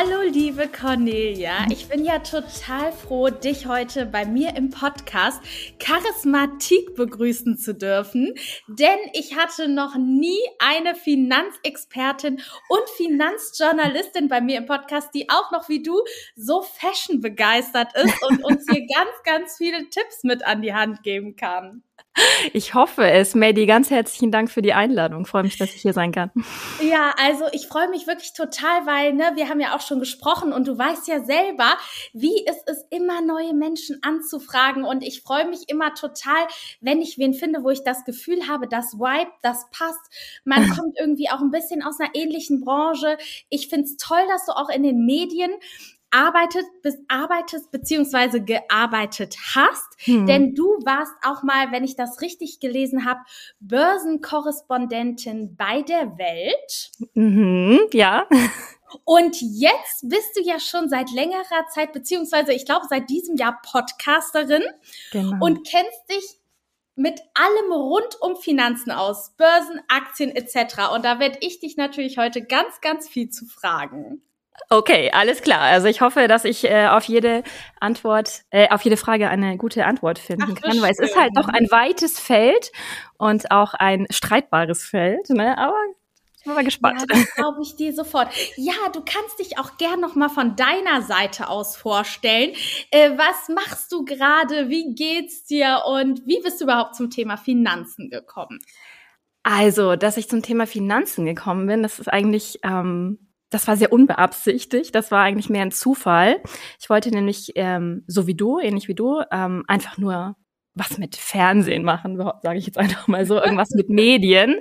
Hallo, liebe Cornelia. Ich bin ja total froh, dich heute bei mir im Podcast Charismatik begrüßen zu dürfen, denn ich hatte noch nie eine Finanzexpertin und Finanzjournalistin bei mir im Podcast, die auch noch wie du so fashion begeistert ist und uns hier ganz, ganz viele Tipps mit an die Hand geben kann. Ich hoffe es. Maddie, ganz herzlichen Dank für die Einladung. Freue mich, dass ich hier sein kann. Ja, also ich freue mich wirklich total, weil ne, wir haben ja auch schon gesprochen und du weißt ja selber, wie es ist, immer neue Menschen anzufragen und ich freue mich immer total, wenn ich wen finde, wo ich das Gefühl habe, das Vibe, das passt. Man kommt irgendwie auch ein bisschen aus einer ähnlichen Branche. Ich finde es toll, dass du auch in den Medien arbeitet, bis, arbeitest beziehungsweise gearbeitet hast. Hm. Denn du warst auch mal, wenn ich das richtig gelesen habe, Börsenkorrespondentin bei der Welt. Mhm, ja. Und jetzt bist du ja schon seit längerer Zeit, beziehungsweise ich glaube seit diesem Jahr Podcasterin genau. und kennst dich mit allem rund um Finanzen aus, Börsen, Aktien etc. Und da werde ich dich natürlich heute ganz, ganz viel zu fragen. Okay, alles klar. Also ich hoffe, dass ich äh, auf jede Antwort, äh, auf jede Frage eine gute Antwort finden Ach, kann, weil es ist halt doch ein weites Feld und auch ein streitbares Feld. Ne? Aber ich bin mal gespannt. Ja, das glaube ich dir sofort. Ja, du kannst dich auch gern noch mal von deiner Seite aus vorstellen. Äh, was machst du gerade? Wie geht's dir? Und wie bist du überhaupt zum Thema Finanzen gekommen? Also, dass ich zum Thema Finanzen gekommen bin, das ist eigentlich ähm, das war sehr unbeabsichtigt. Das war eigentlich mehr ein Zufall. Ich wollte nämlich, ähm, so wie du, ähnlich wie du, ähm, einfach nur was mit Fernsehen machen, sage ich jetzt einfach mal so, irgendwas mit Medien.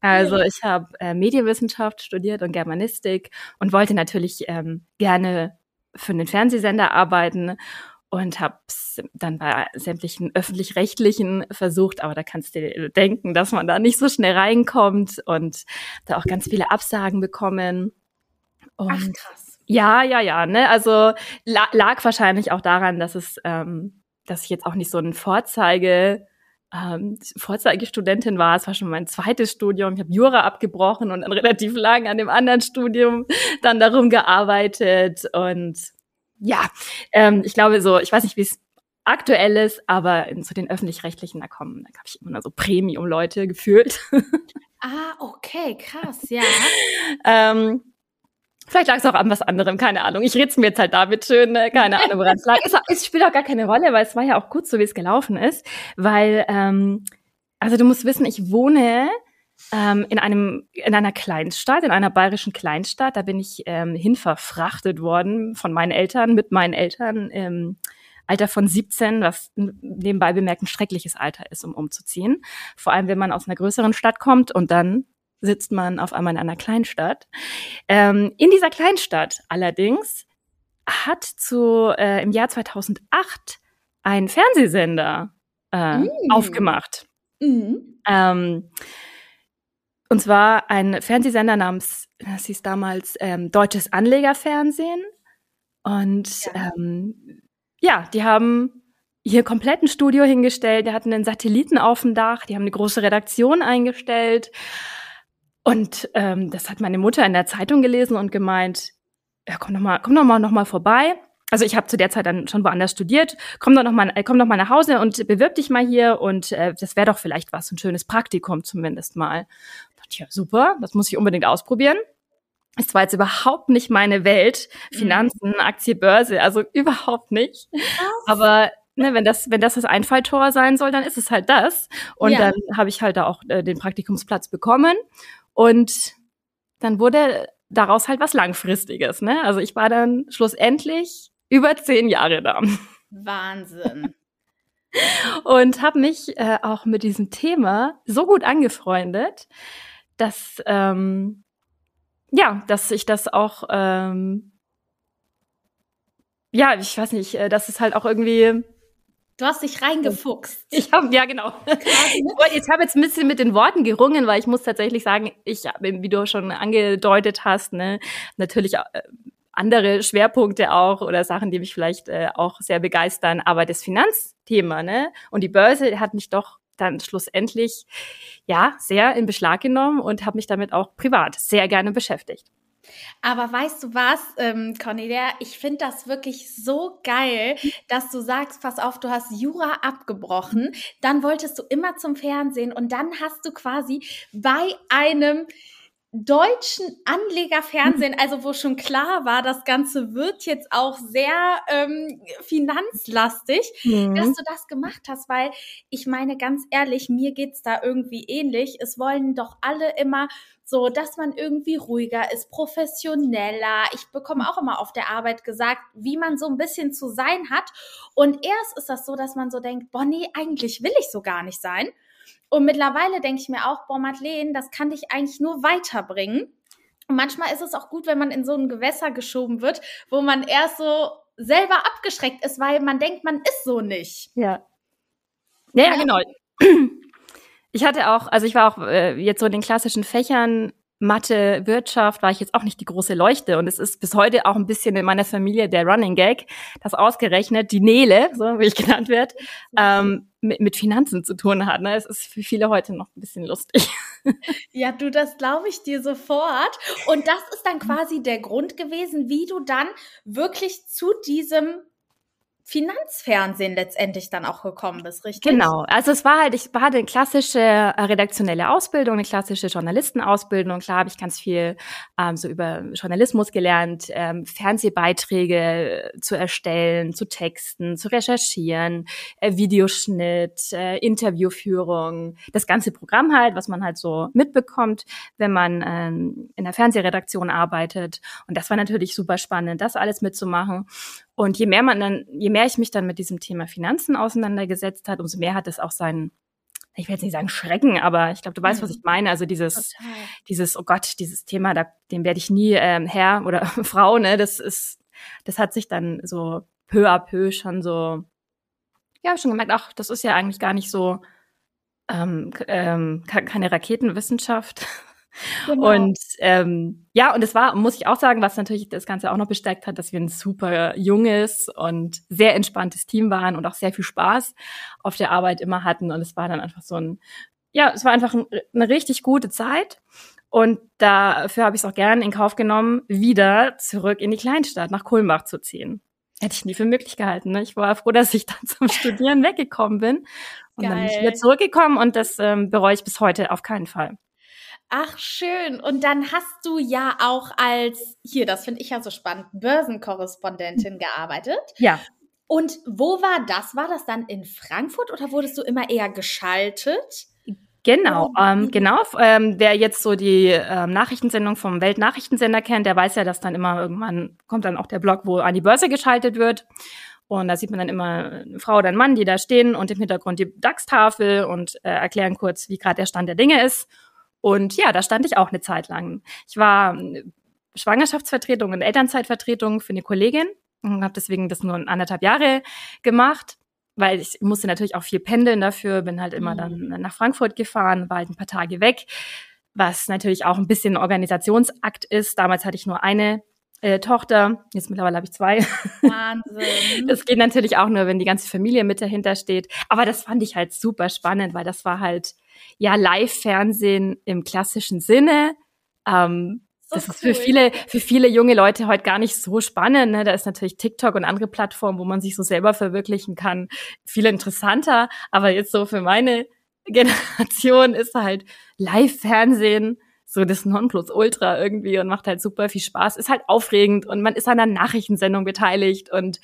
Also ich habe äh, Medienwissenschaft studiert und Germanistik und wollte natürlich ähm, gerne für einen Fernsehsender arbeiten und habe dann bei sämtlichen öffentlich-rechtlichen versucht, aber da kannst du dir denken, dass man da nicht so schnell reinkommt und da auch ganz viele Absagen bekommen. Und Ach, krass. Ja, ja, ja. Ne? Also la lag wahrscheinlich auch daran, dass es, ähm, dass ich jetzt auch nicht so ein Vorzeige ähm, Vorzeigestudentin war. Es war schon mein zweites Studium. Ich habe Jura abgebrochen und dann relativ lang an dem anderen Studium dann darum gearbeitet. Und ja, ähm, ich glaube so, ich weiß nicht, wie es aktuell ist, aber zu den öffentlich-rechtlichen, da kommen, da habe ich immer so Premium-Leute gefühlt. Ah, okay, krass, ja. ähm, Vielleicht lag es auch an was anderem, keine Ahnung. Ich rede mir jetzt halt damit schön, ne? keine Ahnung, woran es lag. Es, es spielt auch gar keine Rolle, weil es war ja auch gut so, wie es gelaufen ist. Weil, ähm, also du musst wissen, ich wohne ähm, in einem in einer Kleinstadt, in einer bayerischen Kleinstadt. Da bin ich ähm, hinverfrachtet worden von meinen Eltern, mit meinen Eltern im Alter von 17, was nebenbei bemerkt ein schreckliches Alter ist, um umzuziehen. Vor allem, wenn man aus einer größeren Stadt kommt und dann sitzt man auf einmal in einer Kleinstadt. Ähm, in dieser Kleinstadt allerdings hat zu äh, im Jahr 2008 ein Fernsehsender äh, mm. aufgemacht. Mm. Ähm, und zwar ein Fernsehsender namens, das hieß damals ähm, Deutsches Anlegerfernsehen. Und ja. Ähm, ja, die haben hier komplett ein Studio hingestellt, die hatten einen Satelliten auf dem Dach, die haben eine große Redaktion eingestellt und ähm, das hat meine Mutter in der Zeitung gelesen und gemeint, ja, komm doch mal, komm doch mal noch mal vorbei. Also ich habe zu der Zeit dann schon woanders studiert. Komm doch noch mal, äh, komm doch mal nach Hause und bewirb dich mal hier und äh, das wäre doch vielleicht was, ein schönes Praktikum zumindest mal. Ja, super, das muss ich unbedingt ausprobieren. Es war jetzt überhaupt nicht meine Welt, mhm. Finanzen, Aktie, Börse, also überhaupt nicht. Aber ne, wenn das, wenn das das Einfalltor sein soll, dann ist es halt das. Und ja. dann habe ich halt da auch äh, den Praktikumsplatz bekommen und dann wurde daraus halt was Langfristiges. Ne? Also ich war dann schlussendlich über zehn Jahre da. Wahnsinn. Und habe mich äh, auch mit diesem Thema so gut angefreundet, dass ähm, ja, dass ich das auch ähm, ja, ich weiß nicht, äh, das ist halt auch irgendwie Du hast dich reingefuchst. Ich habe, ja genau. Ich habe jetzt ein bisschen mit den Worten gerungen, weil ich muss tatsächlich sagen, ich, wie du schon angedeutet hast, ne, natürlich äh, andere Schwerpunkte auch oder Sachen, die mich vielleicht äh, auch sehr begeistern. Aber das Finanzthema, ne, und die Börse hat mich doch dann schlussendlich ja sehr in Beschlag genommen und habe mich damit auch privat sehr gerne beschäftigt. Aber weißt du was, ähm, Cornelia, ich finde das wirklich so geil, dass du sagst, pass auf, du hast Jura abgebrochen, dann wolltest du immer zum Fernsehen und dann hast du quasi bei einem deutschen Anlegerfernsehen, mhm. also wo schon klar war, das Ganze wird jetzt auch sehr ähm, finanzlastig, mhm. dass du das gemacht hast, weil ich meine ganz ehrlich, mir geht's da irgendwie ähnlich. Es wollen doch alle immer so, dass man irgendwie ruhiger ist, professioneller. Ich bekomme auch immer auf der Arbeit gesagt, wie man so ein bisschen zu sein hat. Und erst ist das so, dass man so denkt, Bonnie, eigentlich will ich so gar nicht sein. Und mittlerweile denke ich mir auch, boah, Madeleine, das kann dich eigentlich nur weiterbringen. Und manchmal ist es auch gut, wenn man in so ein Gewässer geschoben wird, wo man erst so selber abgeschreckt ist, weil man denkt, man ist so nicht. Ja. Ja, ja genau. Ich hatte auch, also ich war auch äh, jetzt so in den klassischen Fächern Mathe, Wirtschaft war ich jetzt auch nicht die große Leuchte. Und es ist bis heute auch ein bisschen in meiner Familie der Running Gag, dass ausgerechnet die Nele, so wie ich genannt wird, ähm, mit, mit Finanzen zu tun hat. Ne? Es ist für viele heute noch ein bisschen lustig. Ja, du, das glaube ich dir sofort. Und das ist dann quasi der Grund gewesen, wie du dann wirklich zu diesem Finanzfernsehen letztendlich dann auch gekommen bist, richtig? Genau. Also es war halt, ich hatte eine klassische äh, redaktionelle Ausbildung, eine klassische Journalistenausbildung. Klar habe ich ganz viel ähm, so über Journalismus gelernt, ähm, Fernsehbeiträge zu erstellen, zu texten, zu recherchieren, äh, Videoschnitt, äh, Interviewführung, das ganze Programm halt, was man halt so mitbekommt, wenn man ähm, in der Fernsehredaktion arbeitet. Und das war natürlich super spannend, das alles mitzumachen. Und je mehr man dann, je mehr ich mich dann mit diesem Thema Finanzen auseinandergesetzt hat, umso mehr hat es auch seinen, ich will jetzt nicht sagen Schrecken, aber ich glaube, du weißt, was ich mhm. meine. Also dieses, Total. dieses, oh Gott, dieses Thema, da, dem werde ich nie ähm, Herr oder Frau, ne? Das ist, das hat sich dann so peu à peu schon so, ja, schon gemerkt, ach, das ist ja eigentlich gar nicht so ähm, ähm, keine Raketenwissenschaft, Genau. Und ähm, ja, und es war, muss ich auch sagen, was natürlich das Ganze auch noch bestärkt hat, dass wir ein super junges und sehr entspanntes Team waren und auch sehr viel Spaß auf der Arbeit immer hatten. Und es war dann einfach so ein, ja, es war einfach ein, eine richtig gute Zeit. Und dafür habe ich es auch gerne in Kauf genommen, wieder zurück in die Kleinstadt nach Kulmbach zu ziehen. Hätte ich nie für möglich gehalten. Ne? Ich war froh, dass ich dann zum Studieren weggekommen bin. Und Geil. dann bin ich wieder zurückgekommen und das ähm, bereue ich bis heute auf keinen Fall. Ach, schön. Und dann hast du ja auch als, hier, das finde ich ja so spannend, Börsenkorrespondentin gearbeitet. Ja. Und wo war das? War das dann in Frankfurt oder wurdest du immer eher geschaltet? Genau, ähm, genau. Ähm, wer jetzt so die ähm, Nachrichtensendung vom Weltnachrichtensender kennt, der weiß ja, dass dann immer irgendwann kommt dann auch der Blog, wo an die Börse geschaltet wird. Und da sieht man dann immer eine Frau oder einen Mann, die da stehen und im Hintergrund die DAX-Tafel und äh, erklären kurz, wie gerade der Stand der Dinge ist. Und ja, da stand ich auch eine Zeit lang. Ich war ähm, Schwangerschaftsvertretung und Elternzeitvertretung für eine Kollegin und habe deswegen das nur anderthalb Jahre gemacht, weil ich musste natürlich auch viel pendeln dafür, bin halt immer dann mhm. nach Frankfurt gefahren, war halt ein paar Tage weg, was natürlich auch ein bisschen ein Organisationsakt ist. Damals hatte ich nur eine äh, Tochter, jetzt mittlerweile habe ich zwei. Wahnsinn. Das geht natürlich auch nur, wenn die ganze Familie mit dahinter steht. Aber das fand ich halt super spannend, weil das war halt ja Live-Fernsehen im klassischen Sinne. Ähm, das ist für viele, für viele junge Leute heute gar nicht so spannend. Ne? Da ist natürlich TikTok und andere Plattformen, wo man sich so selber verwirklichen kann, viel interessanter. Aber jetzt so für meine Generation ist halt Live-Fernsehen so das Nonplusultra irgendwie und macht halt super viel Spaß. Ist halt aufregend und man ist an einer Nachrichtensendung beteiligt und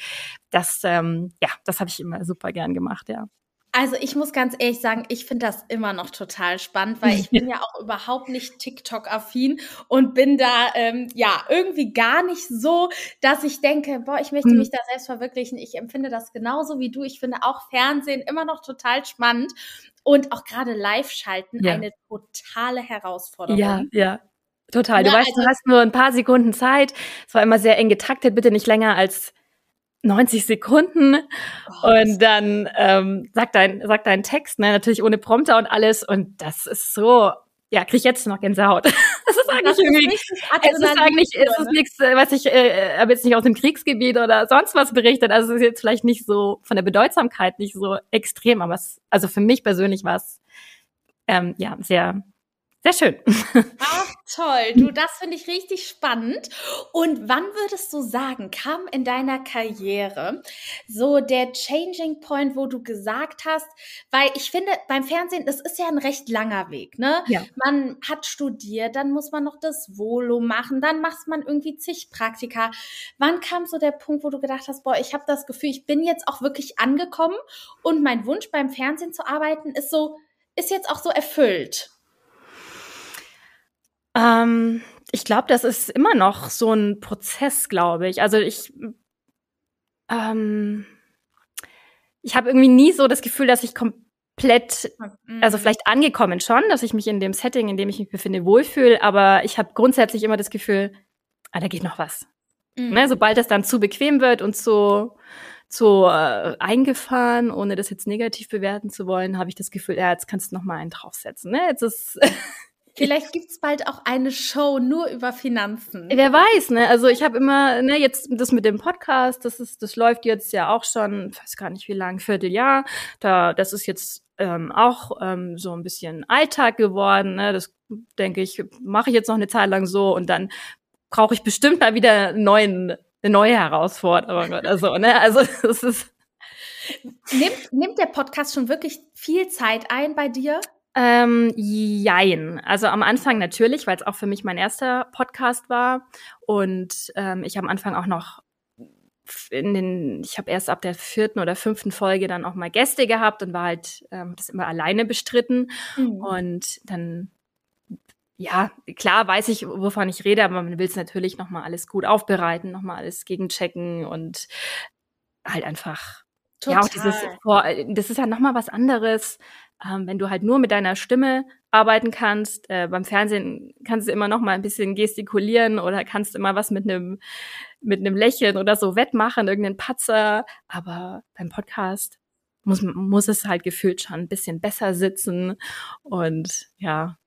das, ähm, ja, das habe ich immer super gern gemacht, ja. Also ich muss ganz ehrlich sagen, ich finde das immer noch total spannend, weil ich bin ja auch überhaupt nicht TikTok-affin und bin da ähm, ja irgendwie gar nicht so, dass ich denke, boah, ich möchte hm. mich da selbst verwirklichen. Ich empfinde das genauso wie du. Ich finde auch Fernsehen immer noch total spannend und auch gerade Live-Schalten ja. eine totale Herausforderung. Ja, ja. Total. Du ja, weißt, also, du hast nur ein paar Sekunden Zeit. Es war immer sehr eng getaktet, bitte nicht länger als 90 Sekunden oh und dann ähm, sagt dein sagt dein Text, ne, natürlich ohne Prompter und alles und das ist so ja, krieg ich jetzt noch Gänsehaut. Das ist eigentlich das irgendwie, es ist eigentlich, es ist nichts, äh, was ich, äh, habe jetzt nicht aus dem Kriegsgebiet oder sonst was berichtet. Also es ist jetzt vielleicht nicht so von der Bedeutsamkeit nicht so extrem, aber es, also für mich persönlich war es ähm, ja sehr sehr schön. Ach, toll. Du, das finde ich richtig spannend. Und wann würdest du sagen, kam in deiner Karriere so der Changing Point, wo du gesagt hast, weil ich finde, beim Fernsehen, das ist ja ein recht langer Weg, ne? Ja. Man hat studiert, dann muss man noch das Volo machen, dann macht man irgendwie zig Praktika. Wann kam so der Punkt, wo du gedacht hast, boah, ich habe das Gefühl, ich bin jetzt auch wirklich angekommen und mein Wunsch beim Fernsehen zu arbeiten ist so, ist jetzt auch so erfüllt? Ähm, ich glaube, das ist immer noch so ein Prozess, glaube ich. Also ich, ähm, ich habe irgendwie nie so das Gefühl, dass ich komplett, also mhm. vielleicht angekommen schon, dass ich mich in dem Setting, in dem ich mich befinde, wohlfühle, aber ich habe grundsätzlich immer das Gefühl, ah, da geht noch was. Mhm. Ne, sobald das dann zu bequem wird und zu, zu äh, eingefahren, ohne das jetzt negativ bewerten zu wollen, habe ich das Gefühl, ja, jetzt kannst du noch mal einen draufsetzen. Ne? Jetzt ist Vielleicht gibt's bald auch eine Show nur über Finanzen. Wer weiß, ne? Also ich habe immer, ne, jetzt das mit dem Podcast, das ist, das läuft jetzt ja auch schon, weiß gar nicht wie lang, Vierteljahr. Da, das ist jetzt ähm, auch ähm, so ein bisschen Alltag geworden. Ne? Das denke ich, mache ich jetzt noch eine Zeit lang so und dann brauche ich bestimmt mal wieder einen neuen, eine neue Herausforderung oder so. Ne? Also das ist. Nimmt, nimmt der Podcast schon wirklich viel Zeit ein bei dir? Ähm, jein. Also am Anfang natürlich, weil es auch für mich mein erster Podcast war. Und ähm, ich am Anfang auch noch in den, ich habe erst ab der vierten oder fünften Folge dann auch mal Gäste gehabt und war halt ähm, das immer alleine bestritten. Mhm. Und dann, ja, klar weiß ich, wovon ich rede, aber man will es natürlich noch mal alles gut aufbereiten, noch mal alles gegenchecken und halt einfach Total. Ja, auch dieses, das ist ja noch mal was anderes, ähm, wenn du halt nur mit deiner Stimme arbeiten kannst. Äh, beim Fernsehen kannst du immer noch mal ein bisschen gestikulieren oder kannst immer was mit einem mit einem Lächeln oder so wettmachen, irgendeinen Patzer. Aber beim Podcast muss muss es halt gefühlt schon ein bisschen besser sitzen und ja,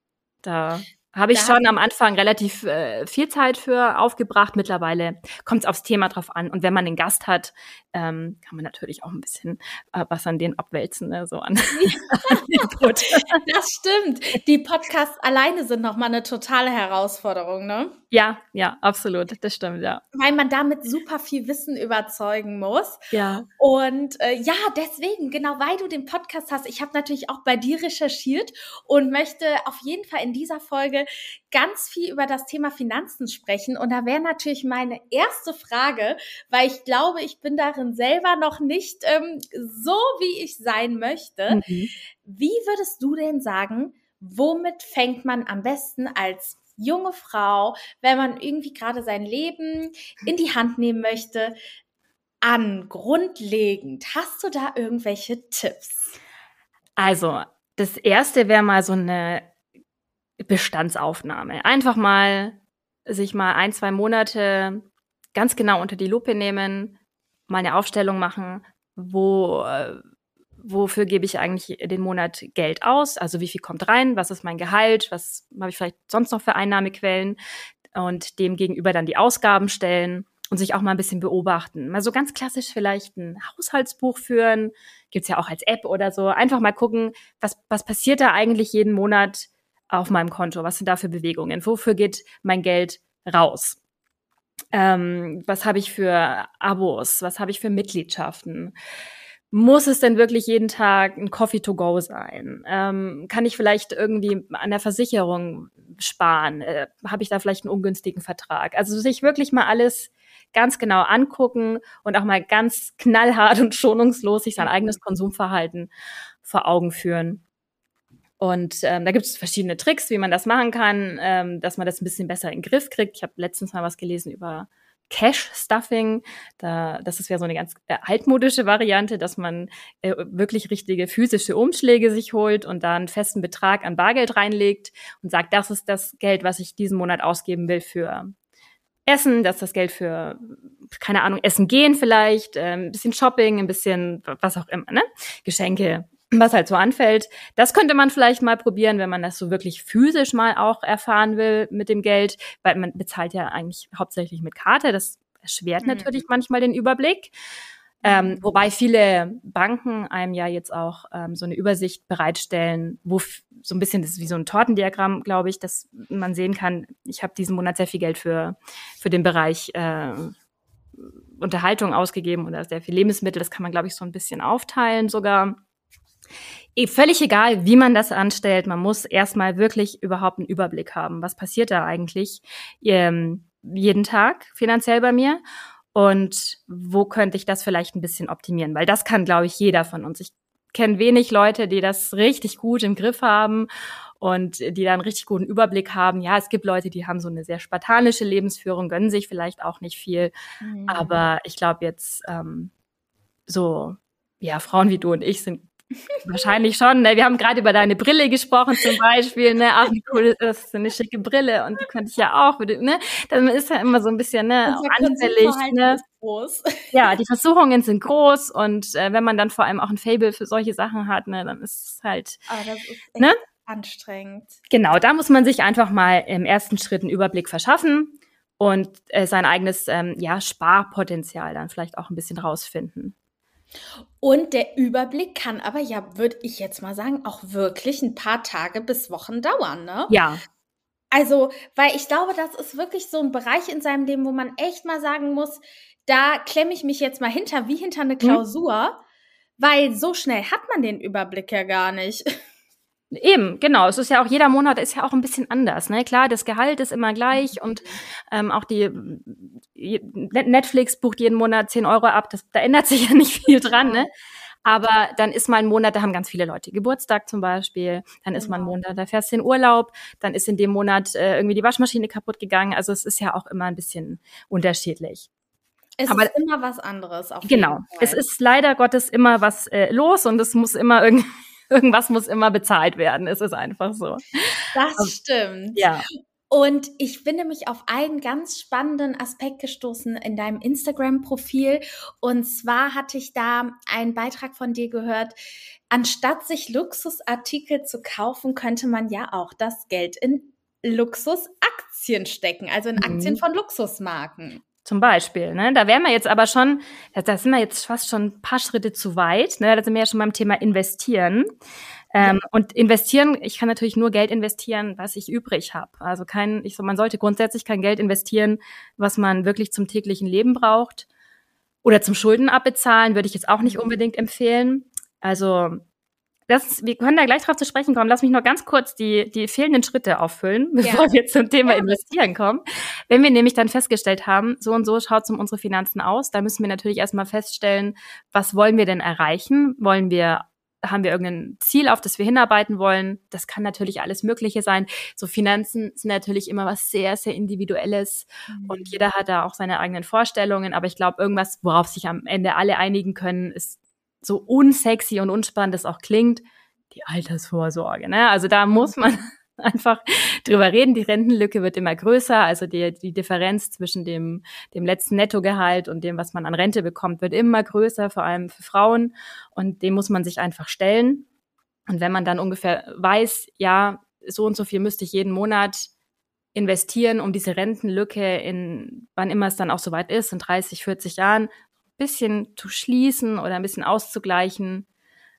da habe ich da schon am Anfang relativ äh, viel Zeit für aufgebracht. Mittlerweile kommt es aufs Thema drauf an. Und wenn man einen Gast hat, ähm, kann man natürlich auch ein bisschen äh, was an den abwälzen, ne? so an. das stimmt. Die Podcasts alleine sind nochmal eine totale Herausforderung, ne? Ja, ja, absolut. Das stimmt, ja. Weil man damit super viel Wissen überzeugen muss. Ja. Und äh, ja, deswegen, genau weil du den Podcast hast, ich habe natürlich auch bei dir recherchiert und möchte auf jeden Fall in dieser Folge ganz viel über das Thema Finanzen sprechen. Und da wäre natürlich meine erste Frage, weil ich glaube, ich bin darin selber noch nicht ähm, so, wie ich sein möchte. Mhm. Wie würdest du denn sagen, womit fängt man am besten als junge Frau, wenn man irgendwie gerade sein Leben in die Hand nehmen möchte, an, grundlegend? Hast du da irgendwelche Tipps? Also, das erste wäre mal so eine Bestandsaufnahme. Einfach mal sich mal ein, zwei Monate ganz genau unter die Lupe nehmen, mal eine Aufstellung machen, wo, äh, wofür gebe ich eigentlich den Monat Geld aus? Also wie viel kommt rein? Was ist mein Gehalt? Was habe ich vielleicht sonst noch für Einnahmequellen? Und dem gegenüber dann die Ausgaben stellen und sich auch mal ein bisschen beobachten. Mal so ganz klassisch vielleicht ein Haushaltsbuch führen. Gibt's ja auch als App oder so. Einfach mal gucken, was, was passiert da eigentlich jeden Monat? Auf meinem Konto? Was sind da für Bewegungen? Wofür geht mein Geld raus? Ähm, was habe ich für Abos? Was habe ich für Mitgliedschaften? Muss es denn wirklich jeden Tag ein Coffee to go sein? Ähm, kann ich vielleicht irgendwie an der Versicherung sparen? Äh, habe ich da vielleicht einen ungünstigen Vertrag? Also sich wirklich mal alles ganz genau angucken und auch mal ganz knallhart und schonungslos sich sein eigenes Konsumverhalten vor Augen führen. Und ähm, da gibt es verschiedene Tricks, wie man das machen kann, ähm, dass man das ein bisschen besser in den Griff kriegt. Ich habe letztens mal was gelesen über Cash-Stuffing. Da, das ist ja so eine ganz äh, altmodische Variante, dass man äh, wirklich richtige physische Umschläge sich holt und da einen festen Betrag an Bargeld reinlegt und sagt, das ist das Geld, was ich diesen Monat ausgeben will für Essen, das ist das Geld für, keine Ahnung, Essen gehen vielleicht, äh, ein bisschen Shopping, ein bisschen was auch immer, ne? Geschenke, was halt so anfällt. Das könnte man vielleicht mal probieren, wenn man das so wirklich physisch mal auch erfahren will mit dem Geld, weil man bezahlt ja eigentlich hauptsächlich mit Karte. Das erschwert mhm. natürlich manchmal den Überblick. Ähm, mhm. wobei viele Banken einem ja jetzt auch ähm, so eine Übersicht bereitstellen, wo so ein bisschen, das ist wie so ein Tortendiagramm, glaube ich, dass man sehen kann, ich habe diesen Monat sehr viel Geld für, für den Bereich äh, Unterhaltung ausgegeben oder sehr viel Lebensmittel. Das kann man, glaube ich, so ein bisschen aufteilen sogar. Eh, völlig egal, wie man das anstellt, man muss erstmal wirklich überhaupt einen Überblick haben. Was passiert da eigentlich ähm, jeden Tag finanziell bei mir? Und wo könnte ich das vielleicht ein bisschen optimieren? Weil das kann, glaube ich, jeder von uns. Ich kenne wenig Leute, die das richtig gut im Griff haben und die da einen richtig guten Überblick haben. Ja, es gibt Leute, die haben so eine sehr spartanische Lebensführung, gönnen sich vielleicht auch nicht viel. Mhm. Aber ich glaube jetzt ähm, so, ja, Frauen wie du und ich sind Wahrscheinlich schon. Ne? Wir haben gerade über deine Brille gesprochen zum Beispiel. Ne? Ach, wie cool ist das? Eine schicke Brille. Und die könnte ich ja auch. Ne? Dann ist ja immer so ein bisschen ne, anfällig. Ne? Ja, die Versuchungen sind groß. Und äh, wenn man dann vor allem auch ein Fable für solche Sachen hat, ne, dann ist es halt. Das ist ne? anstrengend. Genau, da muss man sich einfach mal im ersten Schritt einen Überblick verschaffen und äh, sein eigenes ähm, ja, Sparpotenzial dann vielleicht auch ein bisschen rausfinden. Und der Überblick kann aber ja, würde ich jetzt mal sagen, auch wirklich ein paar Tage bis Wochen dauern, ne? Ja. Also, weil ich glaube, das ist wirklich so ein Bereich in seinem Leben, wo man echt mal sagen muss, da klemme ich mich jetzt mal hinter, wie hinter eine mhm. Klausur, mhm. weil so schnell hat man den Überblick ja gar nicht. Eben, genau. Es ist ja auch jeder Monat ist ja auch ein bisschen anders. Ne? Klar, das Gehalt ist immer gleich und ähm, auch die Netflix bucht jeden Monat 10 Euro ab. Das, da ändert sich ja nicht viel dran. Ne? Aber dann ist mal ein Monat, da haben ganz viele Leute Geburtstag zum Beispiel. Dann ist mal ein genau. Monat, da fährst du in Urlaub. Dann ist in dem Monat äh, irgendwie die Waschmaschine kaputt gegangen. Also es ist ja auch immer ein bisschen unterschiedlich. Es Aber, ist immer was anderes. genau. Es ist leider Gottes immer was äh, los und es muss immer irgendwie Irgendwas muss immer bezahlt werden. Es ist einfach so. Das also, stimmt. Ja. Und ich bin nämlich auf einen ganz spannenden Aspekt gestoßen in deinem Instagram-Profil. Und zwar hatte ich da einen Beitrag von dir gehört. Anstatt sich Luxusartikel zu kaufen, könnte man ja auch das Geld in Luxusaktien stecken, also in Aktien mhm. von Luxusmarken. Zum Beispiel, ne? Da wären wir jetzt aber schon, da sind wir jetzt fast schon ein paar Schritte zu weit. Ne? Da sind wir ja schon beim Thema Investieren. Ähm, ja. Und investieren, ich kann natürlich nur Geld investieren, was ich übrig habe. Also kein, ich so, man sollte grundsätzlich kein Geld investieren, was man wirklich zum täglichen Leben braucht. Oder zum Schulden abbezahlen würde ich jetzt auch nicht mhm. unbedingt empfehlen. Also das, wir können da gleich drauf zu sprechen kommen. Lass mich noch ganz kurz die, die fehlenden Schritte auffüllen, bevor ja. wir zum Thema ja. Investieren kommen. Wenn wir nämlich dann festgestellt haben, so und so schaut es um unsere Finanzen aus, dann müssen wir natürlich erstmal feststellen, was wollen wir denn erreichen? Wollen wir haben wir irgendein Ziel, auf das wir hinarbeiten wollen? Das kann natürlich alles Mögliche sein. So Finanzen sind natürlich immer was sehr, sehr Individuelles mhm. und jeder hat da auch seine eigenen Vorstellungen. Aber ich glaube, irgendwas, worauf sich am Ende alle einigen können, ist so unsexy und unspannend das auch klingt, die Altersvorsorge. Ne? Also da muss man einfach drüber reden. Die Rentenlücke wird immer größer. Also die, die Differenz zwischen dem, dem letzten Nettogehalt und dem, was man an Rente bekommt, wird immer größer, vor allem für Frauen. Und dem muss man sich einfach stellen. Und wenn man dann ungefähr weiß, ja, so und so viel müsste ich jeden Monat investieren, um diese Rentenlücke in, wann immer es dann auch soweit ist, in 30, 40 Jahren, bisschen zu schließen oder ein bisschen auszugleichen,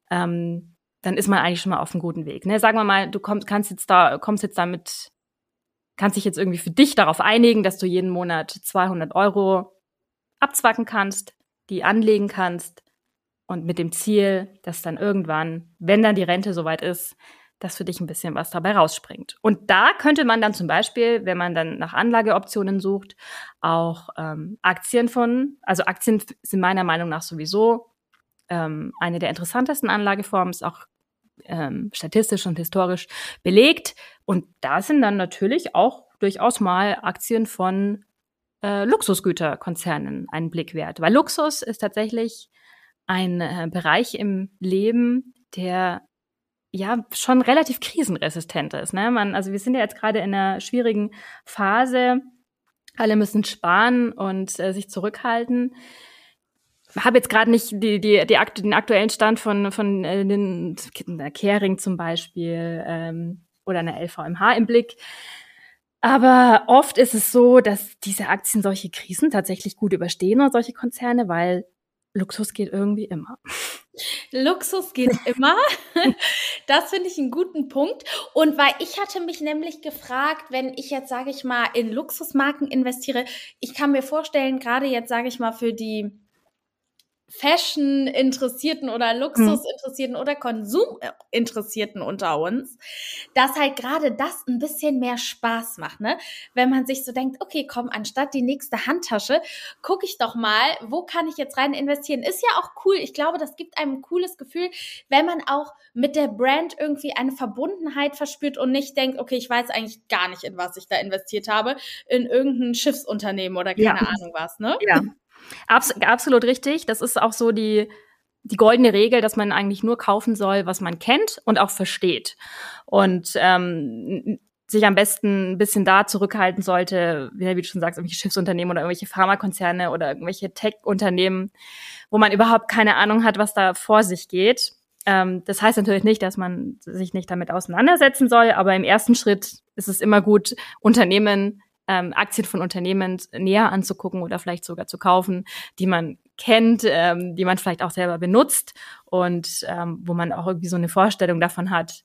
ähm, dann ist man eigentlich schon mal auf einem guten Weg. Ne? Sagen wir mal, du kommst, kannst jetzt da, kommst jetzt damit, kannst dich jetzt irgendwie für dich darauf einigen, dass du jeden Monat 200 Euro abzwacken kannst, die anlegen kannst und mit dem Ziel, dass dann irgendwann, wenn dann die Rente soweit ist, dass für dich ein bisschen was dabei rausspringt. Und da könnte man dann zum Beispiel, wenn man dann nach Anlageoptionen sucht, auch ähm, Aktien von, also Aktien sind meiner Meinung nach sowieso ähm, eine der interessantesten Anlageformen, ist auch ähm, statistisch und historisch belegt. Und da sind dann natürlich auch durchaus mal Aktien von äh, Luxusgüterkonzernen einen Blick wert. Weil Luxus ist tatsächlich ein äh, Bereich im Leben, der ja schon relativ krisenresistent ist. Ne? Man, also wir sind ja jetzt gerade in einer schwierigen Phase. Alle müssen sparen und äh, sich zurückhalten. Habe jetzt gerade nicht die, die, die akt den aktuellen Stand von, von äh, den der Kering zum Beispiel ähm, oder einer LVMH im Blick. Aber oft ist es so, dass diese Aktien solche Krisen tatsächlich gut überstehen oder solche Konzerne, weil Luxus geht irgendwie immer. Luxus geht immer. Das finde ich einen guten Punkt. Und weil ich hatte mich nämlich gefragt, wenn ich jetzt, sage ich mal, in Luxusmarken investiere, ich kann mir vorstellen, gerade jetzt, sage ich mal, für die Fashion-Interessierten oder mhm. Luxus-Interessierten oder Konsum-Interessierten unter uns, dass halt gerade das ein bisschen mehr Spaß macht, ne? Wenn man sich so denkt, okay, komm, anstatt die nächste Handtasche, gucke ich doch mal, wo kann ich jetzt rein investieren? Ist ja auch cool. Ich glaube, das gibt einem ein cooles Gefühl, wenn man auch mit der Brand irgendwie eine Verbundenheit verspürt und nicht denkt, okay, ich weiß eigentlich gar nicht, in was ich da investiert habe, in irgendein Schiffsunternehmen oder keine ja. Ahnung was, ne? Ja. Abs absolut richtig. Das ist auch so die, die goldene Regel, dass man eigentlich nur kaufen soll, was man kennt und auch versteht. Und ähm, sich am besten ein bisschen da zurückhalten sollte, wie du schon sagst, irgendwelche Schiffsunternehmen oder irgendwelche Pharmakonzerne oder irgendwelche Tech-Unternehmen, wo man überhaupt keine Ahnung hat, was da vor sich geht. Ähm, das heißt natürlich nicht, dass man sich nicht damit auseinandersetzen soll, aber im ersten Schritt ist es immer gut, Unternehmen ähm, Aktien von Unternehmen näher anzugucken oder vielleicht sogar zu kaufen, die man kennt, ähm, die man vielleicht auch selber benutzt und ähm, wo man auch irgendwie so eine Vorstellung davon hat,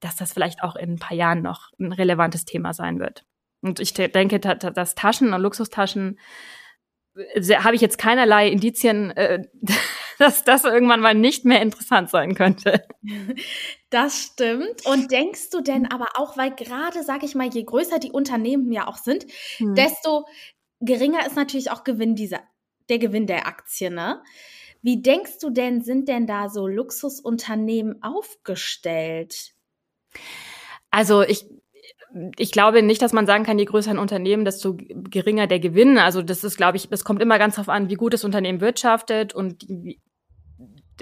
dass das vielleicht auch in ein paar Jahren noch ein relevantes Thema sein wird. Und ich denke, dass Taschen und Luxustaschen äh, habe ich jetzt keinerlei Indizien, äh, dass das irgendwann mal nicht mehr interessant sein könnte. Das stimmt. Und denkst du denn aber auch, weil gerade, sage ich mal, je größer die Unternehmen ja auch sind, hm. desto geringer ist natürlich auch Gewinn dieser, der Gewinn der Aktie, ne? Wie denkst du denn, sind denn da so Luxusunternehmen aufgestellt? Also ich, ich glaube nicht, dass man sagen kann, je größer ein Unternehmen, desto geringer der Gewinn. Also das ist, glaube ich, das kommt immer ganz darauf an, wie gut das Unternehmen wirtschaftet und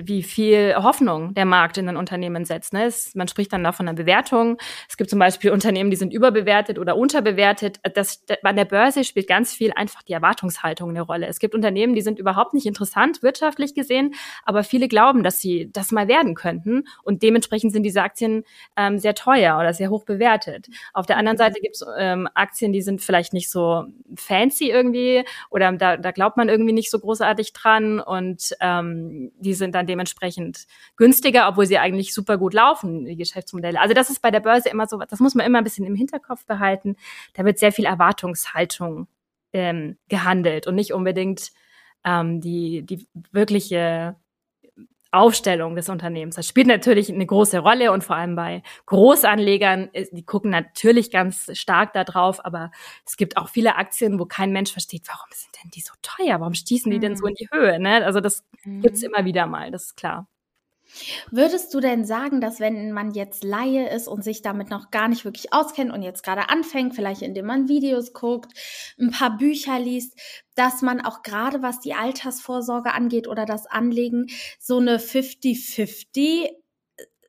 wie, viel Hoffnung der Markt in ein Unternehmen setzt. Ne? Es, man spricht dann da von einer Bewertung. Es gibt zum Beispiel Unternehmen, die sind überbewertet oder unterbewertet. Das, an der Börse spielt ganz viel einfach die Erwartungshaltung eine Rolle. Es gibt Unternehmen, die sind überhaupt nicht interessant wirtschaftlich gesehen, aber viele glauben, dass sie das mal werden könnten und dementsprechend sind diese Aktien ähm, sehr teuer oder sehr hoch bewertet. Auf der anderen Seite gibt es ähm, Aktien, die sind vielleicht nicht so fancy irgendwie oder da, da glaubt man irgendwie nicht so großartig dran und ähm, die sind dann dann dementsprechend günstiger, obwohl sie eigentlich super gut laufen, die Geschäftsmodelle. Also das ist bei der Börse immer so, das muss man immer ein bisschen im Hinterkopf behalten. Da wird sehr viel Erwartungshaltung ähm, gehandelt und nicht unbedingt ähm, die, die wirkliche Aufstellung des Unternehmens. Das spielt natürlich eine große Rolle und vor allem bei Großanlegern, äh, die gucken natürlich ganz stark da drauf, aber es gibt auch viele Aktien, wo kein Mensch versteht, warum sind denn die so teuer? Warum stießen die mhm. denn so in die Höhe? Ne? Also das mhm. gibt's immer wieder mal, das ist klar. Würdest du denn sagen, dass wenn man jetzt Laie ist und sich damit noch gar nicht wirklich auskennt und jetzt gerade anfängt, vielleicht indem man Videos guckt, ein paar Bücher liest, dass man auch gerade was die Altersvorsorge angeht oder das Anlegen so eine 50-50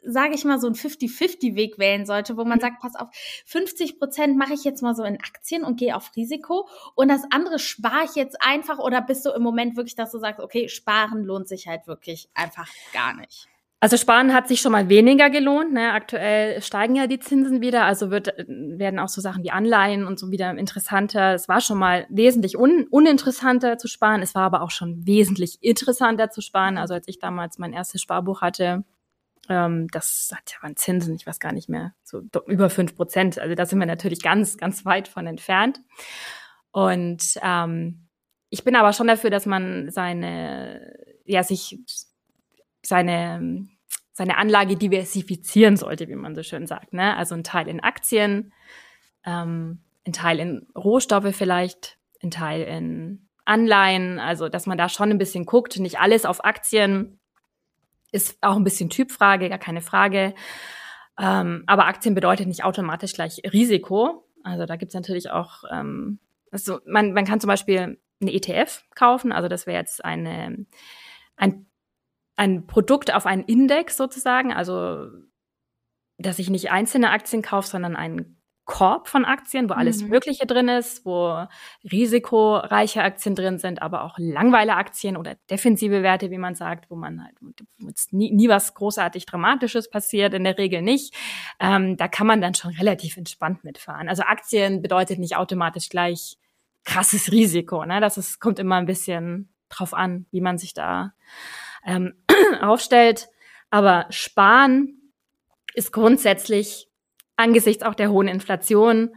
sage ich mal, so ein 50-50-Weg wählen sollte, wo man mhm. sagt, pass auf, 50 Prozent mache ich jetzt mal so in Aktien und gehe auf Risiko und das andere spare ich jetzt einfach oder bist du im Moment wirklich, dass du sagst, okay, sparen lohnt sich halt wirklich einfach gar nicht? Also Sparen hat sich schon mal weniger gelohnt. Ne? Aktuell steigen ja die Zinsen wieder, also wird, werden auch so Sachen wie Anleihen und so wieder interessanter. Es war schon mal wesentlich un uninteressanter zu sparen. Es war aber auch schon wesentlich interessanter zu sparen. Also als ich damals mein erstes Sparbuch hatte, ähm, das hat ja waren Zinsen, ich weiß gar nicht mehr, so über fünf Prozent. Also da sind wir natürlich ganz, ganz weit von entfernt. Und ähm, ich bin aber schon dafür, dass man seine, ja, sich seine, seine Anlage diversifizieren sollte, wie man so schön sagt. Ne? Also ein Teil in Aktien, ähm, ein Teil in Rohstoffe vielleicht, ein Teil in Anleihen, also dass man da schon ein bisschen guckt, nicht alles auf Aktien ist auch ein bisschen Typfrage, gar keine Frage. Ähm, aber Aktien bedeutet nicht automatisch gleich Risiko. Also da gibt's natürlich auch, ähm, also man, man kann zum Beispiel eine ETF kaufen, also das wäre jetzt eine, ein, ein Produkt auf einen Index sozusagen, also dass ich nicht einzelne Aktien kaufe, sondern einen Korb von Aktien, wo alles mhm. Mögliche drin ist, wo risikoreiche Aktien drin sind, aber auch langweile Aktien oder defensive Werte, wie man sagt, wo man halt wo nie, nie was großartig Dramatisches passiert, in der Regel nicht. Ähm, da kann man dann schon relativ entspannt mitfahren. Also Aktien bedeutet nicht automatisch gleich krasses Risiko. Ne? Das ist, kommt immer ein bisschen drauf an, wie man sich da ähm, aufstellt. Aber Sparen ist grundsätzlich angesichts auch der hohen Inflation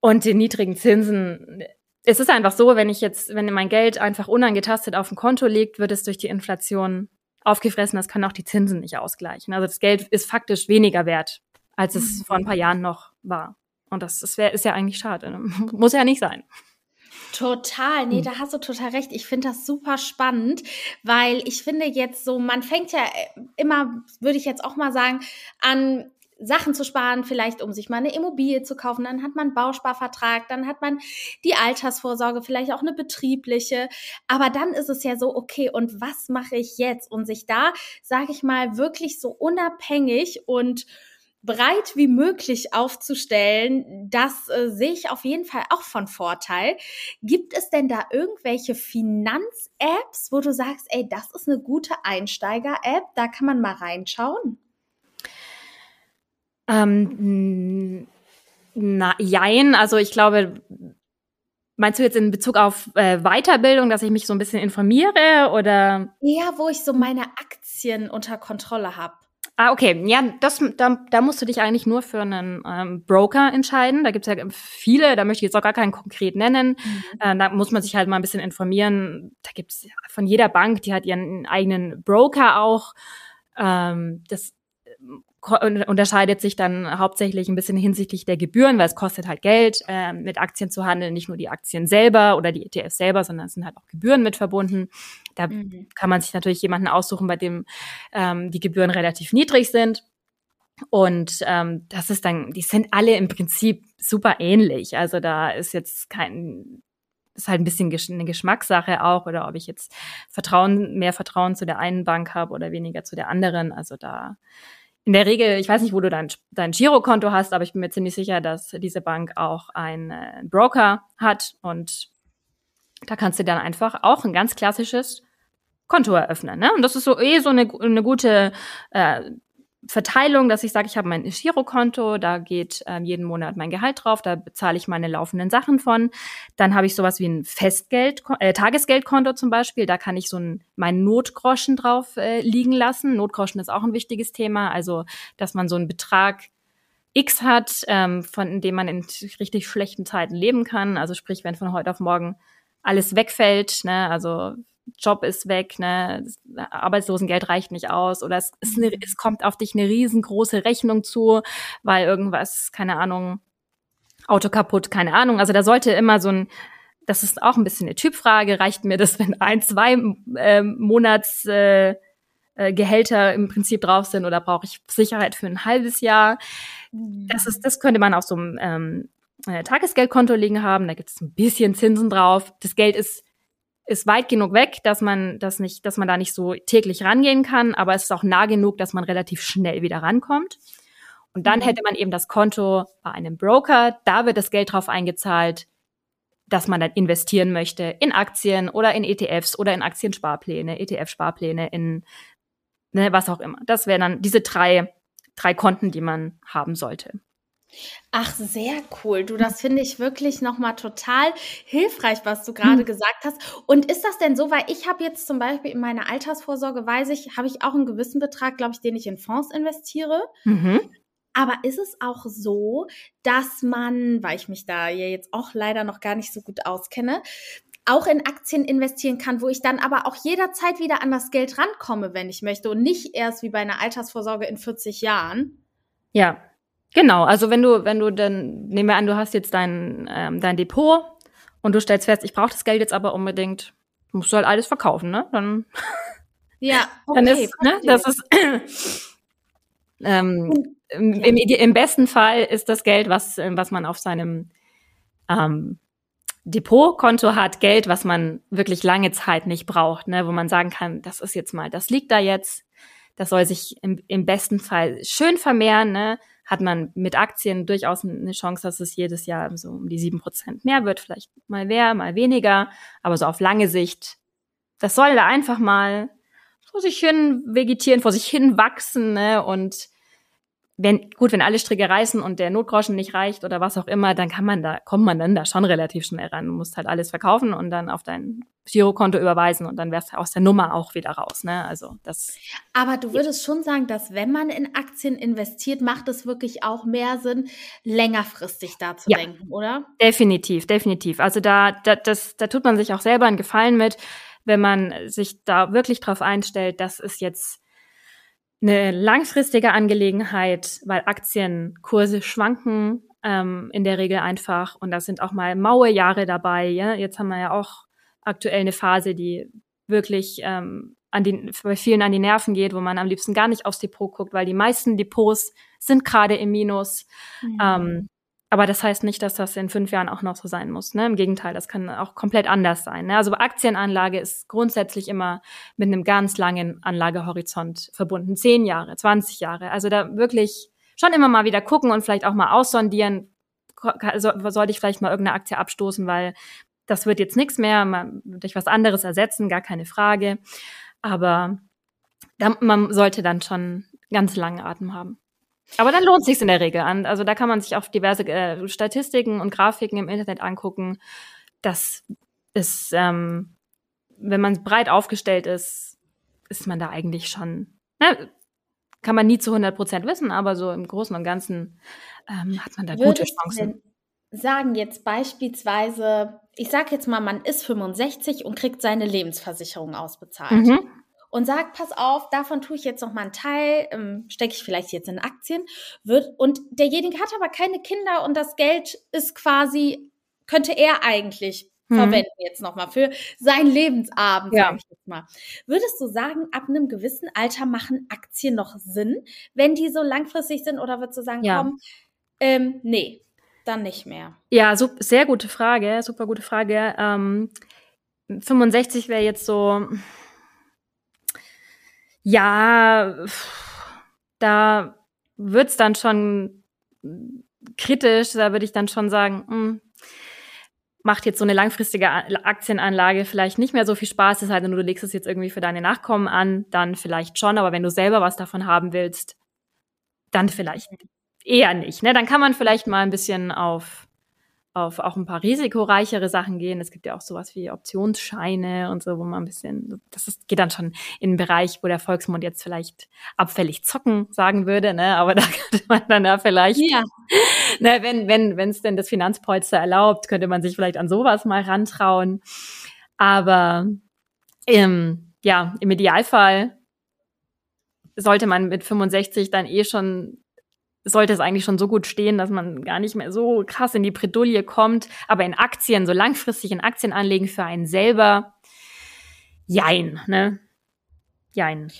und den niedrigen Zinsen. Es ist einfach so, wenn ich jetzt, wenn mein Geld einfach unangetastet auf dem Konto liegt, wird es durch die Inflation aufgefressen. Das können auch die Zinsen nicht ausgleichen. Also das Geld ist faktisch weniger wert, als es mhm. vor ein paar Jahren noch war. Und das, das wär, ist ja eigentlich schade. Muss ja nicht sein. Total, nee, hm. da hast du total recht. Ich finde das super spannend, weil ich finde jetzt so, man fängt ja äh, immer, würde ich jetzt auch mal sagen, an Sachen zu sparen, vielleicht um sich mal eine Immobilie zu kaufen, dann hat man einen Bausparvertrag, dann hat man die Altersvorsorge, vielleicht auch eine betriebliche, aber dann ist es ja so, okay, und was mache ich jetzt? Und sich da, sage ich mal, wirklich so unabhängig und breit wie möglich aufzustellen, das äh, sehe ich auf jeden Fall auch von Vorteil. Gibt es denn da irgendwelche Finanz-Apps, wo du sagst, ey, das ist eine gute Einsteiger-App, da kann man mal reinschauen? Ähm, na, jein, also ich glaube, Meinst du jetzt in Bezug auf äh, Weiterbildung, dass ich mich so ein bisschen informiere oder? Ja, wo ich so meine Aktien unter Kontrolle habe. Ah, okay. Ja, das, da, da musst du dich eigentlich nur für einen ähm, Broker entscheiden. Da gibt's ja viele, da möchte ich jetzt auch gar keinen konkret nennen. Mhm. Äh, da muss man sich halt mal ein bisschen informieren. Da gibt's von jeder Bank, die hat ihren eigenen Broker auch. Ähm, das unterscheidet sich dann hauptsächlich ein bisschen hinsichtlich der Gebühren, weil es kostet halt Geld, äh, mit Aktien zu handeln, nicht nur die Aktien selber oder die ETFs selber, sondern es sind halt auch Gebühren mit verbunden. Da mhm. kann man sich natürlich jemanden aussuchen, bei dem ähm, die Gebühren relativ niedrig sind. Und ähm, das ist dann, die sind alle im Prinzip super ähnlich. Also da ist jetzt kein, ist halt ein bisschen eine Geschmackssache auch, oder ob ich jetzt Vertrauen, mehr Vertrauen zu der einen Bank habe oder weniger zu der anderen. Also da in der Regel, ich weiß nicht, wo du dein, dein Girokonto hast, aber ich bin mir ziemlich sicher, dass diese Bank auch einen äh, Broker hat und da kannst du dann einfach auch ein ganz klassisches Konto eröffnen. Ne? Und das ist so eh so eine, eine gute äh, Verteilung, dass ich sage, ich habe mein Girokonto, da geht ähm, jeden Monat mein Gehalt drauf, da bezahle ich meine laufenden Sachen von. Dann habe ich sowas wie ein Festgeld, äh, Tagesgeldkonto zum Beispiel, da kann ich so ein, mein Notgroschen drauf äh, liegen lassen. Notgroschen ist auch ein wichtiges Thema, also dass man so einen Betrag X hat, ähm, von dem man in richtig schlechten Zeiten leben kann. Also sprich, wenn von heute auf morgen alles wegfällt, ne, also Job ist weg, ne, Arbeitslosengeld reicht nicht aus oder es, ist eine, es kommt auf dich eine riesengroße Rechnung zu, weil irgendwas, keine Ahnung, Auto kaputt, keine Ahnung. Also da sollte immer so ein, das ist auch ein bisschen eine Typfrage, reicht mir das, wenn ein, zwei äh, Monats äh, äh, Gehälter im Prinzip drauf sind oder brauche ich Sicherheit für ein halbes Jahr? Das ist, das könnte man auf so einem ähm, äh, Tagesgeldkonto liegen haben. Da gibt es ein bisschen Zinsen drauf. Das Geld ist ist weit genug weg, dass man das nicht, dass man da nicht so täglich rangehen kann, aber es ist auch nah genug, dass man relativ schnell wieder rankommt. Und dann mhm. hätte man eben das Konto bei einem Broker, da wird das Geld drauf eingezahlt, dass man dann investieren möchte in Aktien oder in ETFs oder in Aktiensparpläne, ETF-Sparpläne, in ne, was auch immer. Das wären dann diese drei, drei Konten, die man haben sollte. Ach, sehr cool. Du, das finde ich wirklich nochmal total hilfreich, was du gerade mhm. gesagt hast. Und ist das denn so, weil ich habe jetzt zum Beispiel in meiner Altersvorsorge, weiß ich, habe ich auch einen gewissen Betrag, glaube ich, den ich in Fonds investiere. Mhm. Aber ist es auch so, dass man, weil ich mich da ja jetzt auch leider noch gar nicht so gut auskenne, auch in Aktien investieren kann, wo ich dann aber auch jederzeit wieder an das Geld rankomme, wenn ich möchte und nicht erst wie bei einer Altersvorsorge in 40 Jahren? Ja, Genau, also wenn du, wenn du dann, nehmen wir an, du hast jetzt dein, ähm, dein Depot und du stellst fest, ich brauche das Geld jetzt aber unbedingt, musst du halt alles verkaufen, ne? Dann, ja, okay, dann ist, ne, das ist ähm, im, im, im, besten Fall ist das Geld, was, was man auf seinem ähm, Depotkonto hat, Geld, was man wirklich lange Zeit nicht braucht, ne, wo man sagen kann, das ist jetzt mal, das liegt da jetzt, das soll sich im, im besten Fall schön vermehren, ne? Hat man mit Aktien durchaus eine Chance, dass es jedes Jahr so um die sieben Prozent mehr wird. Vielleicht mal mehr, mal weniger, aber so auf lange Sicht. Das soll da einfach mal vor sich hin vegetieren, vor sich hin wachsen, ne? Und wenn, gut, wenn alle Stricke reißen und der Notgroschen nicht reicht oder was auch immer, dann kann man da, kommt man dann da schon relativ schnell ran. Du musst halt alles verkaufen und dann auf dein Girokonto überweisen und dann wärst du aus der Nummer auch wieder raus, ne? Also, das. Aber du würdest schon sagen, dass wenn man in Aktien investiert, macht es wirklich auch mehr Sinn, längerfristig da zu ja, denken, oder? Definitiv, definitiv. Also da, da, das, da tut man sich auch selber einen Gefallen mit, wenn man sich da wirklich drauf einstellt, das ist jetzt eine langfristige Angelegenheit, weil Aktienkurse schwanken ähm, in der Regel einfach und da sind auch mal maue Jahre dabei. Ja? Jetzt haben wir ja auch aktuell eine Phase, die wirklich ähm, an die, bei vielen an die Nerven geht, wo man am liebsten gar nicht aufs Depot guckt, weil die meisten Depots sind gerade im Minus. Mhm. Ähm, aber das heißt nicht, dass das in fünf Jahren auch noch so sein muss. Ne? Im Gegenteil, das kann auch komplett anders sein. Ne? Also Aktienanlage ist grundsätzlich immer mit einem ganz langen Anlagehorizont verbunden. Zehn Jahre, 20 Jahre. Also da wirklich schon immer mal wieder gucken und vielleicht auch mal aussondieren. So, sollte ich vielleicht mal irgendeine Aktie abstoßen, weil das wird jetzt nichts mehr, man durch was anderes ersetzen, gar keine Frage. Aber da, man sollte dann schon ganz langen Atem haben. Aber dann lohnt sich's in der Regel an. Also da kann man sich auf diverse äh, Statistiken und Grafiken im Internet angucken. Das ist, ähm, wenn man breit aufgestellt ist, ist man da eigentlich schon, ne, kann man nie zu 100 Prozent wissen, aber so im Großen und Ganzen ähm, hat man da Würdest gute Chancen. Sagen jetzt beispielsweise, ich sag jetzt mal, man ist 65 und kriegt seine Lebensversicherung ausbezahlt. Mhm und sagt, pass auf, davon tue ich jetzt noch mal einen Teil, ähm, stecke ich vielleicht jetzt in Aktien, wird, und derjenige hat aber keine Kinder und das Geld ist quasi, könnte er eigentlich hm. verwenden jetzt noch mal für seinen Lebensabend, ja. sag ich jetzt mal. Würdest du sagen, ab einem gewissen Alter machen Aktien noch Sinn, wenn die so langfristig sind, oder würdest du sagen, ja. komm, ähm, nee, dann nicht mehr? Ja, so, sehr gute Frage, super gute Frage. Ähm, 65 wäre jetzt so, ja, da wird's dann schon kritisch. Da würde ich dann schon sagen, mh, hm, macht jetzt so eine langfristige Aktienanlage vielleicht nicht mehr so viel Spaß. Sei denn, du legst es jetzt irgendwie für deine Nachkommen an, dann vielleicht schon. Aber wenn du selber was davon haben willst, dann vielleicht eher nicht. Ne? Dann kann man vielleicht mal ein bisschen auf auf auch ein paar risikoreichere Sachen gehen. Es gibt ja auch sowas wie Optionsscheine und so, wo man ein bisschen, das ist, geht dann schon in einen Bereich, wo der Volksmund jetzt vielleicht abfällig zocken sagen würde, ne? Aber da könnte man dann ja vielleicht, ja. Ne, wenn wenn wenn es denn das Finanzpolster erlaubt, könnte man sich vielleicht an sowas mal rantrauen. Aber ähm, ja, im Idealfall sollte man mit 65 dann eh schon sollte es eigentlich schon so gut stehen, dass man gar nicht mehr so krass in die Bredouille kommt. Aber in Aktien, so langfristig in Aktien anlegen für einen selber, jein, ne? Jein.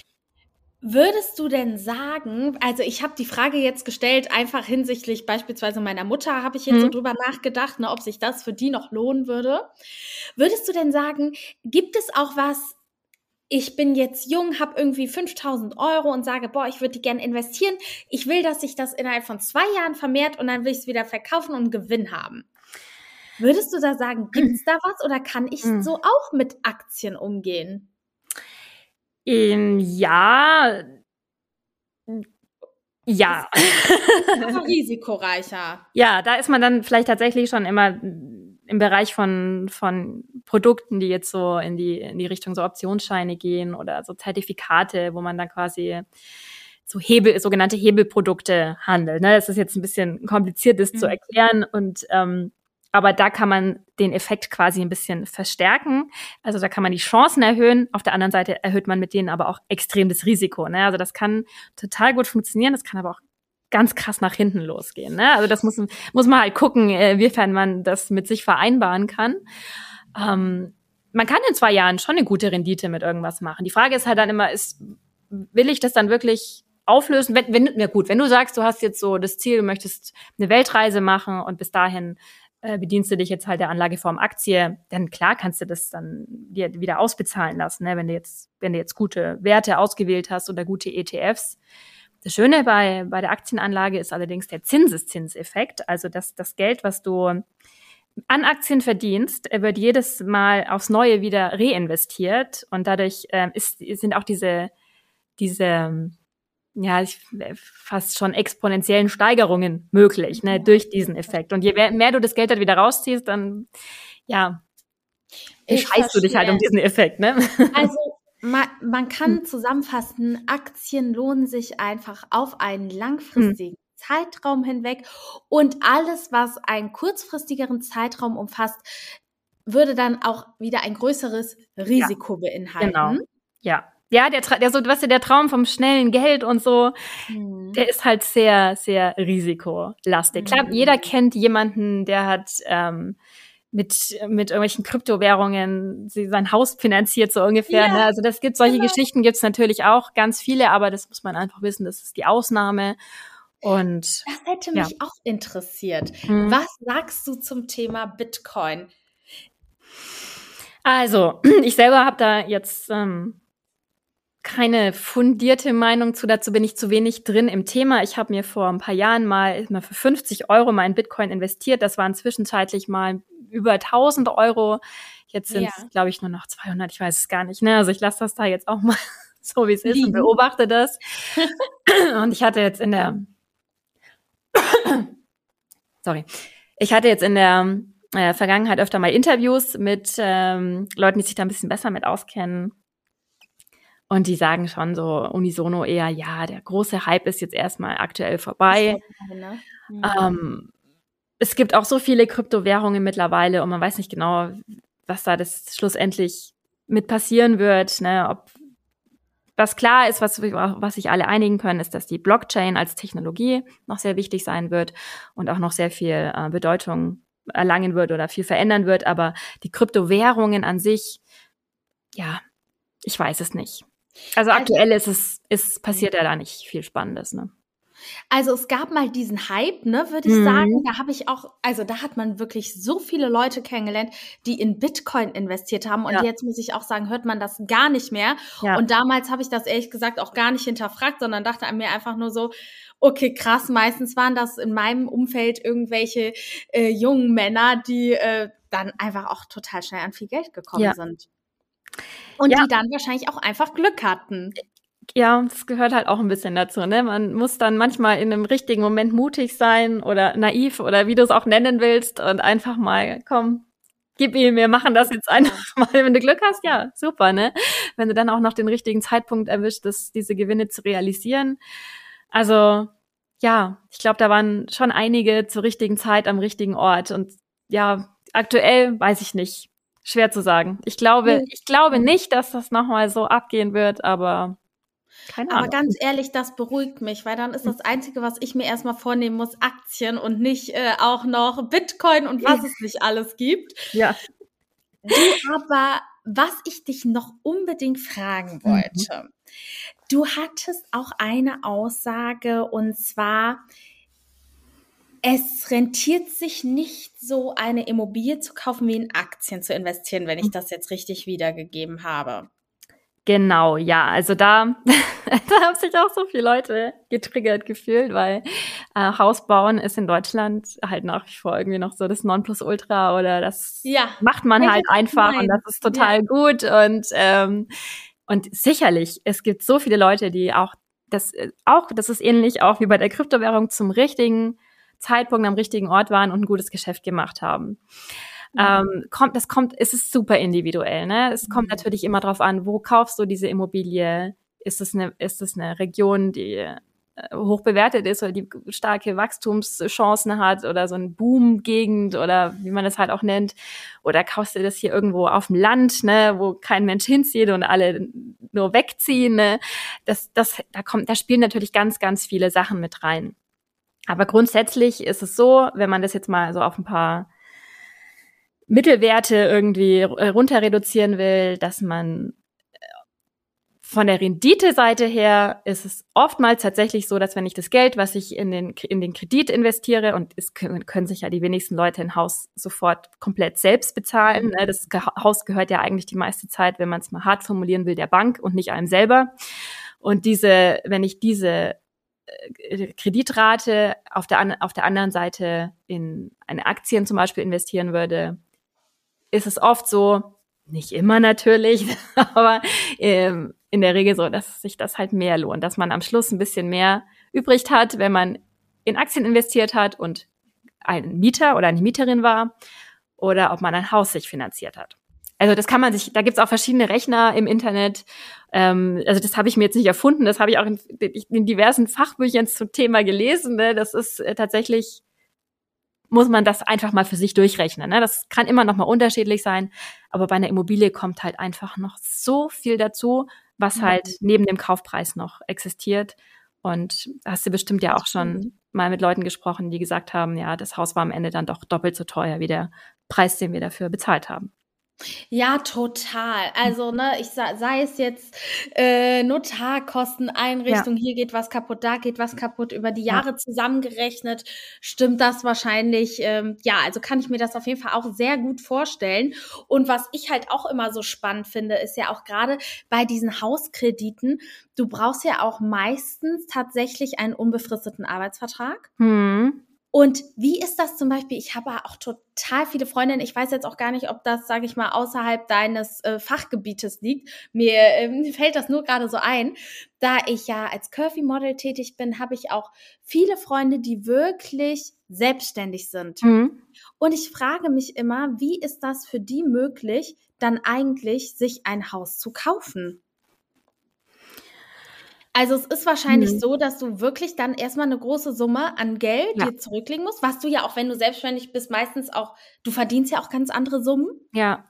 Würdest du denn sagen, also ich habe die Frage jetzt gestellt, einfach hinsichtlich beispielsweise meiner Mutter, habe ich jetzt hm. so mhm. drüber nachgedacht, ne, ob sich das für die noch lohnen würde. Würdest du denn sagen, gibt es auch was ich bin jetzt jung, habe irgendwie 5000 Euro und sage, boah, ich würde die gerne investieren. Ich will, dass sich das innerhalb von zwei Jahren vermehrt und dann will ich es wieder verkaufen und einen Gewinn haben. Würdest du da sagen, gibt es da was oder kann ich hm. so auch mit Aktien umgehen? Ähm, ja. Ja. risikoreicher. Ja, da ist man dann vielleicht tatsächlich schon immer im Bereich von, von Produkten, die jetzt so in die, in die Richtung so Optionsscheine gehen oder so Zertifikate, wo man dann quasi so Hebel, sogenannte Hebelprodukte handelt. Ne? Das ist jetzt ein bisschen kompliziert, das mhm. zu erklären und ähm, aber da kann man den Effekt quasi ein bisschen verstärken. Also da kann man die Chancen erhöhen. Auf der anderen Seite erhöht man mit denen aber auch extrem das Risiko. Ne? Also das kann total gut funktionieren. Das kann aber auch ganz krass nach hinten losgehen. Ne? Also das muss, muss man halt gucken, äh, inwiefern man das mit sich vereinbaren kann. Ähm, man kann in zwei Jahren schon eine gute Rendite mit irgendwas machen. Die Frage ist halt dann immer, ist, will ich das dann wirklich auflösen? Wenn, wenn, na gut, wenn du sagst, du hast jetzt so das Ziel, du möchtest eine Weltreise machen und bis dahin äh, bedienst du dich jetzt halt der Anlageform Aktie, dann klar kannst du das dann dir wieder ausbezahlen lassen, ne? wenn du jetzt, wenn du jetzt gute Werte ausgewählt hast oder gute ETFs Das Schöne bei, bei der Aktienanlage ist allerdings der Zinseszinseffekt. Also dass das Geld, was du an Aktien verdienst, wird jedes Mal aufs Neue wieder reinvestiert und dadurch ähm, ist, sind auch diese, diese ja, ich, fast schon exponentiellen Steigerungen möglich, ne, durch diesen Effekt. Und je mehr, du das Geld dann wieder rausziehst, dann, ja, scheißt du dich halt um diesen Effekt, ne? Also, man, man kann hm. zusammenfassen, Aktien lohnen sich einfach auf einen langfristigen hm. Zeitraum hinweg und alles, was einen kurzfristigeren Zeitraum umfasst, würde dann auch wieder ein größeres Risiko ja, beinhalten. Genau. Ja. Ja, der, der so, was der Traum vom schnellen Geld und so, mhm. der ist halt sehr, sehr risikolastig. Mhm. Klar, jeder kennt jemanden, der hat ähm, mit, mit irgendwelchen Kryptowährungen sein Haus finanziert, so ungefähr. Ja, ne? Also das gibt solche genau. Geschichten gibt's natürlich auch ganz viele, aber das muss man einfach wissen, das ist die Ausnahme. Und das hätte mich ja. auch interessiert. Mhm. Was sagst du zum Thema Bitcoin? Also, ich selber habe da jetzt ähm, keine fundierte Meinung zu. Dazu bin ich zu wenig drin im Thema. Ich habe mir vor ein paar Jahren mal, mal für 50 Euro mal in Bitcoin investiert. Das waren zwischenzeitlich mal über 1000 Euro. Jetzt sind es, ja. glaube ich, nur noch 200. Ich weiß es gar nicht. Ne? Also ich lasse das da jetzt auch mal so, wie es ist und beobachte das. und ich hatte jetzt in der sorry, ich hatte jetzt in der äh, Vergangenheit öfter mal Interviews mit ähm, Leuten, die sich da ein bisschen besser mit auskennen. Und die sagen schon so unisono eher, ja, der große Hype ist jetzt erstmal aktuell vorbei. Ne? Mhm. Ähm, es gibt auch so viele Kryptowährungen mittlerweile und man weiß nicht genau, was da das schlussendlich mit passieren wird, ne, ob was klar ist, was, was sich alle einigen können, ist, dass die Blockchain als Technologie noch sehr wichtig sein wird und auch noch sehr viel äh, Bedeutung erlangen wird oder viel verändern wird. Aber die Kryptowährungen an sich, ja, ich weiß es nicht. Also, aktuell ist es, ist passiert ja da nicht viel Spannendes, ne? Also es gab mal diesen Hype, ne, würde ich mhm. sagen. Da habe ich auch, also da hat man wirklich so viele Leute kennengelernt, die in Bitcoin investiert haben. Und ja. jetzt muss ich auch sagen, hört man das gar nicht mehr. Ja. Und damals habe ich das ehrlich gesagt auch gar nicht hinterfragt, sondern dachte an mir einfach nur so, okay, krass, meistens waren das in meinem Umfeld irgendwelche äh, jungen Männer, die äh, dann einfach auch total schnell an viel Geld gekommen ja. sind. Und ja. die dann wahrscheinlich auch einfach Glück hatten ja, das gehört halt auch ein bisschen dazu. Ne? Man muss dann manchmal in einem richtigen Moment mutig sein oder naiv oder wie du es auch nennen willst und einfach mal, komm, gib ihm, wir machen das jetzt einfach mal. Wenn du Glück hast, ja, super, ne? Wenn du dann auch noch den richtigen Zeitpunkt erwischt, das, diese Gewinne zu realisieren. Also, ja, ich glaube, da waren schon einige zur richtigen Zeit am richtigen Ort. Und ja, aktuell weiß ich nicht. Schwer zu sagen. Ich glaube, ich glaube nicht, dass das nochmal so abgehen wird, aber keine Ahnung. Aber ganz ehrlich, das beruhigt mich, weil dann ist das Einzige, was ich mir erstmal vornehmen muss, Aktien und nicht äh, auch noch Bitcoin und was es nicht alles gibt. Ja. Du, aber was ich dich noch unbedingt fragen mhm. wollte, mhm. du hattest auch eine Aussage und zwar, es rentiert sich nicht so, eine Immobilie zu kaufen, wie in Aktien zu investieren, wenn ich mhm. das jetzt richtig wiedergegeben habe. Genau, ja. Also da, da haben sich auch so viele Leute getriggert gefühlt, weil äh, Haus bauen ist in Deutschland halt nach wie vor irgendwie noch so das Nonplusultra oder das ja, macht man halt einfach und das ist total ja. gut und ähm, und sicherlich, es gibt so viele Leute, die auch das äh, auch, das ist ähnlich auch wie bei der Kryptowährung zum richtigen Zeitpunkt am richtigen Ort waren und ein gutes Geschäft gemacht haben. Ähm, kommt, das kommt, es ist super individuell, ne? Es kommt mhm. natürlich immer drauf an, wo kaufst du diese Immobilie? Ist es eine, ist es eine Region, die äh, hoch bewertet ist oder die starke Wachstumschancen hat oder so ein Boom-Gegend oder wie man das halt auch nennt. Oder kaufst du das hier irgendwo auf dem Land, ne, wo kein Mensch hinzieht und alle nur wegziehen, ne? Das, das, da kommt, da spielen natürlich ganz, ganz viele Sachen mit rein. Aber grundsätzlich ist es so, wenn man das jetzt mal so auf ein paar Mittelwerte irgendwie äh, runter reduzieren will, dass man äh, von der Rendite-Seite her ist es oftmals tatsächlich so, dass wenn ich das Geld, was ich in den, in den Kredit investiere, und es können, sich ja die wenigsten Leute ein Haus sofort komplett selbst bezahlen. Ne? Das Haus gehört ja eigentlich die meiste Zeit, wenn man es mal hart formulieren will, der Bank und nicht einem selber. Und diese, wenn ich diese äh, Kreditrate auf der, auf der anderen Seite in eine Aktien zum Beispiel investieren würde, ist es oft so, nicht immer natürlich, aber ähm, in der Regel so, dass sich das halt mehr lohnt, dass man am Schluss ein bisschen mehr übrig hat, wenn man in Aktien investiert hat und ein Mieter oder eine Mieterin war oder ob man ein Haus sich finanziert hat. Also das kann man sich, da gibt's auch verschiedene Rechner im Internet. Ähm, also das habe ich mir jetzt nicht erfunden, das habe ich auch in, in, diversen Fachbüchern zum Thema gelesen. Ne? Das ist äh, tatsächlich, muss man das einfach mal für sich durchrechnen. Ne? Das kann immer noch mal unterschiedlich sein, aber bei einer Immobilie kommt halt einfach noch so viel dazu, was halt mhm. neben dem Kaufpreis noch existiert. Und hast du bestimmt ja auch schon mal mit Leuten gesprochen, die gesagt haben, ja, das Haus war am Ende dann doch doppelt so teuer wie der Preis, den wir dafür bezahlt haben. Ja, total. Also, ne, ich sei es jetzt äh, Notarkosten, Einrichtung, ja. hier geht was kaputt, da geht was kaputt, über die Jahre ja. zusammengerechnet, stimmt das wahrscheinlich. Ähm, ja, also kann ich mir das auf jeden Fall auch sehr gut vorstellen. Und was ich halt auch immer so spannend finde, ist ja auch gerade bei diesen Hauskrediten, du brauchst ja auch meistens tatsächlich einen unbefristeten Arbeitsvertrag. Hm. Und wie ist das zum Beispiel? Ich habe auch total viele Freundinnen. Ich weiß jetzt auch gar nicht, ob das, sage ich mal, außerhalb deines äh, Fachgebietes liegt. Mir ähm, fällt das nur gerade so ein. Da ich ja als Curvy-Model tätig bin, habe ich auch viele Freunde, die wirklich selbstständig sind. Mhm. Und ich frage mich immer, wie ist das für die möglich, dann eigentlich sich ein Haus zu kaufen? Also es ist wahrscheinlich mhm. so, dass du wirklich dann erstmal eine große Summe an Geld ja. dir zurücklegen musst, was du ja auch, wenn du selbstständig bist, meistens auch, du verdienst ja auch ganz andere Summen. Ja.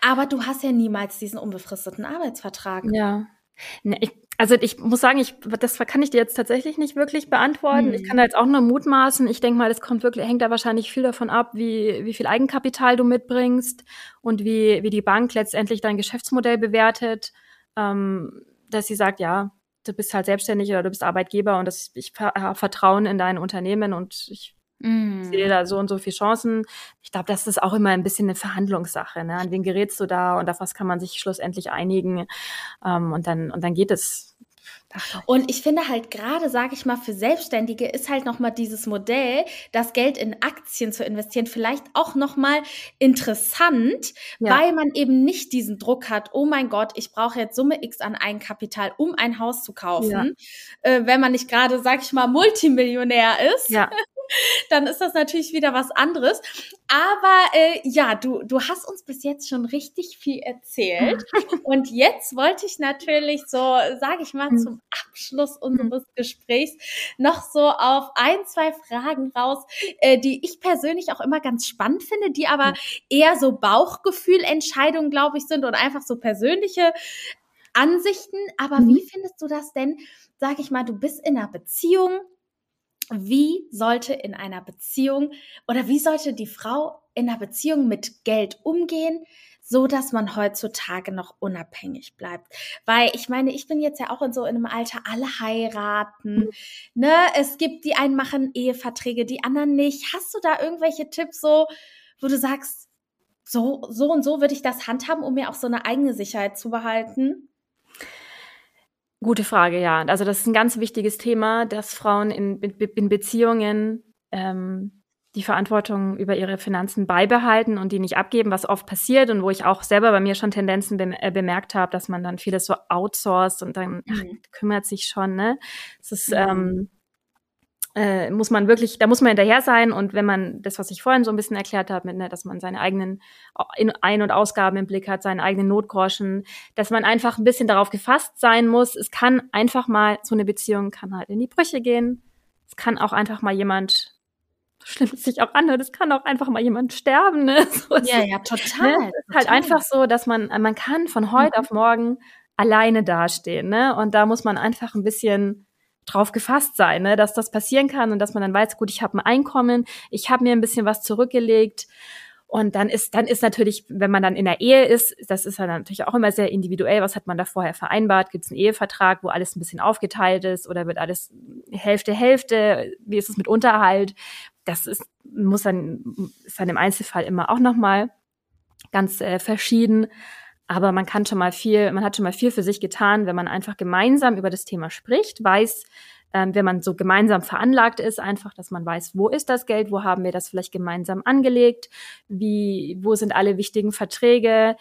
Aber du hast ja niemals diesen unbefristeten Arbeitsvertrag. Ja. Ne, ich, also ich muss sagen, ich, das kann ich dir jetzt tatsächlich nicht wirklich beantworten. Mhm. Ich kann da jetzt auch nur mutmaßen. Ich denke mal, das kommt wirklich, hängt da wahrscheinlich viel davon ab, wie, wie viel Eigenkapital du mitbringst und wie, wie die Bank letztendlich dein Geschäftsmodell bewertet. Ähm, dass sie sagt, ja, du bist halt selbstständig oder du bist Arbeitgeber und das, ich habe Vertrauen in dein Unternehmen und ich mm. sehe da so und so viele Chancen. Ich glaube, das ist auch immer ein bisschen eine Verhandlungssache. Ne? An wen gerätst du da und auf was kann man sich schlussendlich einigen? Ähm, und dann und dann geht es und ich finde halt gerade, sage ich mal, für Selbstständige ist halt noch mal dieses Modell, das Geld in Aktien zu investieren, vielleicht auch noch mal interessant, ja. weil man eben nicht diesen Druck hat. Oh mein Gott, ich brauche jetzt Summe X an Eigenkapital, um ein Haus zu kaufen, ja. äh, wenn man nicht gerade, sag ich mal, Multimillionär ist. Ja. dann ist das natürlich wieder was anderes. Aber äh, ja, du, du hast uns bis jetzt schon richtig viel erzählt. Und jetzt wollte ich natürlich so, sage ich mal, zum Abschluss unseres Gesprächs noch so auf ein, zwei Fragen raus, äh, die ich persönlich auch immer ganz spannend finde, die aber eher so Bauchgefühlentscheidungen, glaube ich, sind und einfach so persönliche Ansichten. Aber mhm. wie findest du das denn? Sag ich mal, du bist in einer Beziehung, wie sollte in einer Beziehung oder wie sollte die Frau in einer Beziehung mit Geld umgehen, so dass man heutzutage noch unabhängig bleibt. Weil ich meine, ich bin jetzt ja auch in so einem Alter, alle heiraten, mhm. ne? Es gibt die einen machen Eheverträge, die anderen nicht. Hast du da irgendwelche Tipps so, wo du sagst, so, so und so würde ich das handhaben, um mir auch so eine eigene Sicherheit zu behalten? Gute Frage, ja. Also das ist ein ganz wichtiges Thema, dass Frauen in, in Beziehungen ähm, die Verantwortung über ihre Finanzen beibehalten und die nicht abgeben, was oft passiert und wo ich auch selber bei mir schon Tendenzen be äh, bemerkt habe, dass man dann vieles so outsourced und dann ach, mhm. kümmert sich schon. Ne, es ist mhm. ähm, äh, muss man wirklich, da muss man hinterher sein und wenn man das, was ich vorhin so ein bisschen erklärt habe, mit, ne, dass man seine eigenen Ein- und Ausgaben im Blick hat, seinen eigenen Notgroschen, dass man einfach ein bisschen darauf gefasst sein muss. Es kann einfach mal, so eine Beziehung kann halt in die Brüche gehen. Es kann auch einfach mal jemand, so schlimm es sich auch anhört, es kann auch einfach mal jemand sterben. Ne? So ja, ja, total. Ne? Es ist halt einfach so, dass man, man kann von heute mhm. auf morgen alleine dastehen. Ne? Und da muss man einfach ein bisschen drauf gefasst sein, ne, dass das passieren kann und dass man dann weiß, gut, ich habe ein Einkommen, ich habe mir ein bisschen was zurückgelegt. Und dann ist, dann ist natürlich, wenn man dann in der Ehe ist, das ist dann natürlich auch immer sehr individuell. Was hat man da vorher vereinbart? Gibt es einen Ehevertrag, wo alles ein bisschen aufgeteilt ist oder wird alles Hälfte, Hälfte? Wie ist es mit Unterhalt? Das ist, muss dann, ist dann im Einzelfall immer auch nochmal ganz äh, verschieden. Aber man kann schon mal viel, man hat schon mal viel für sich getan, wenn man einfach gemeinsam über das Thema spricht, weiß, ähm, wenn man so gemeinsam veranlagt ist, einfach, dass man weiß, wo ist das Geld, wo haben wir das vielleicht gemeinsam angelegt, wie, wo sind alle wichtigen Verträge,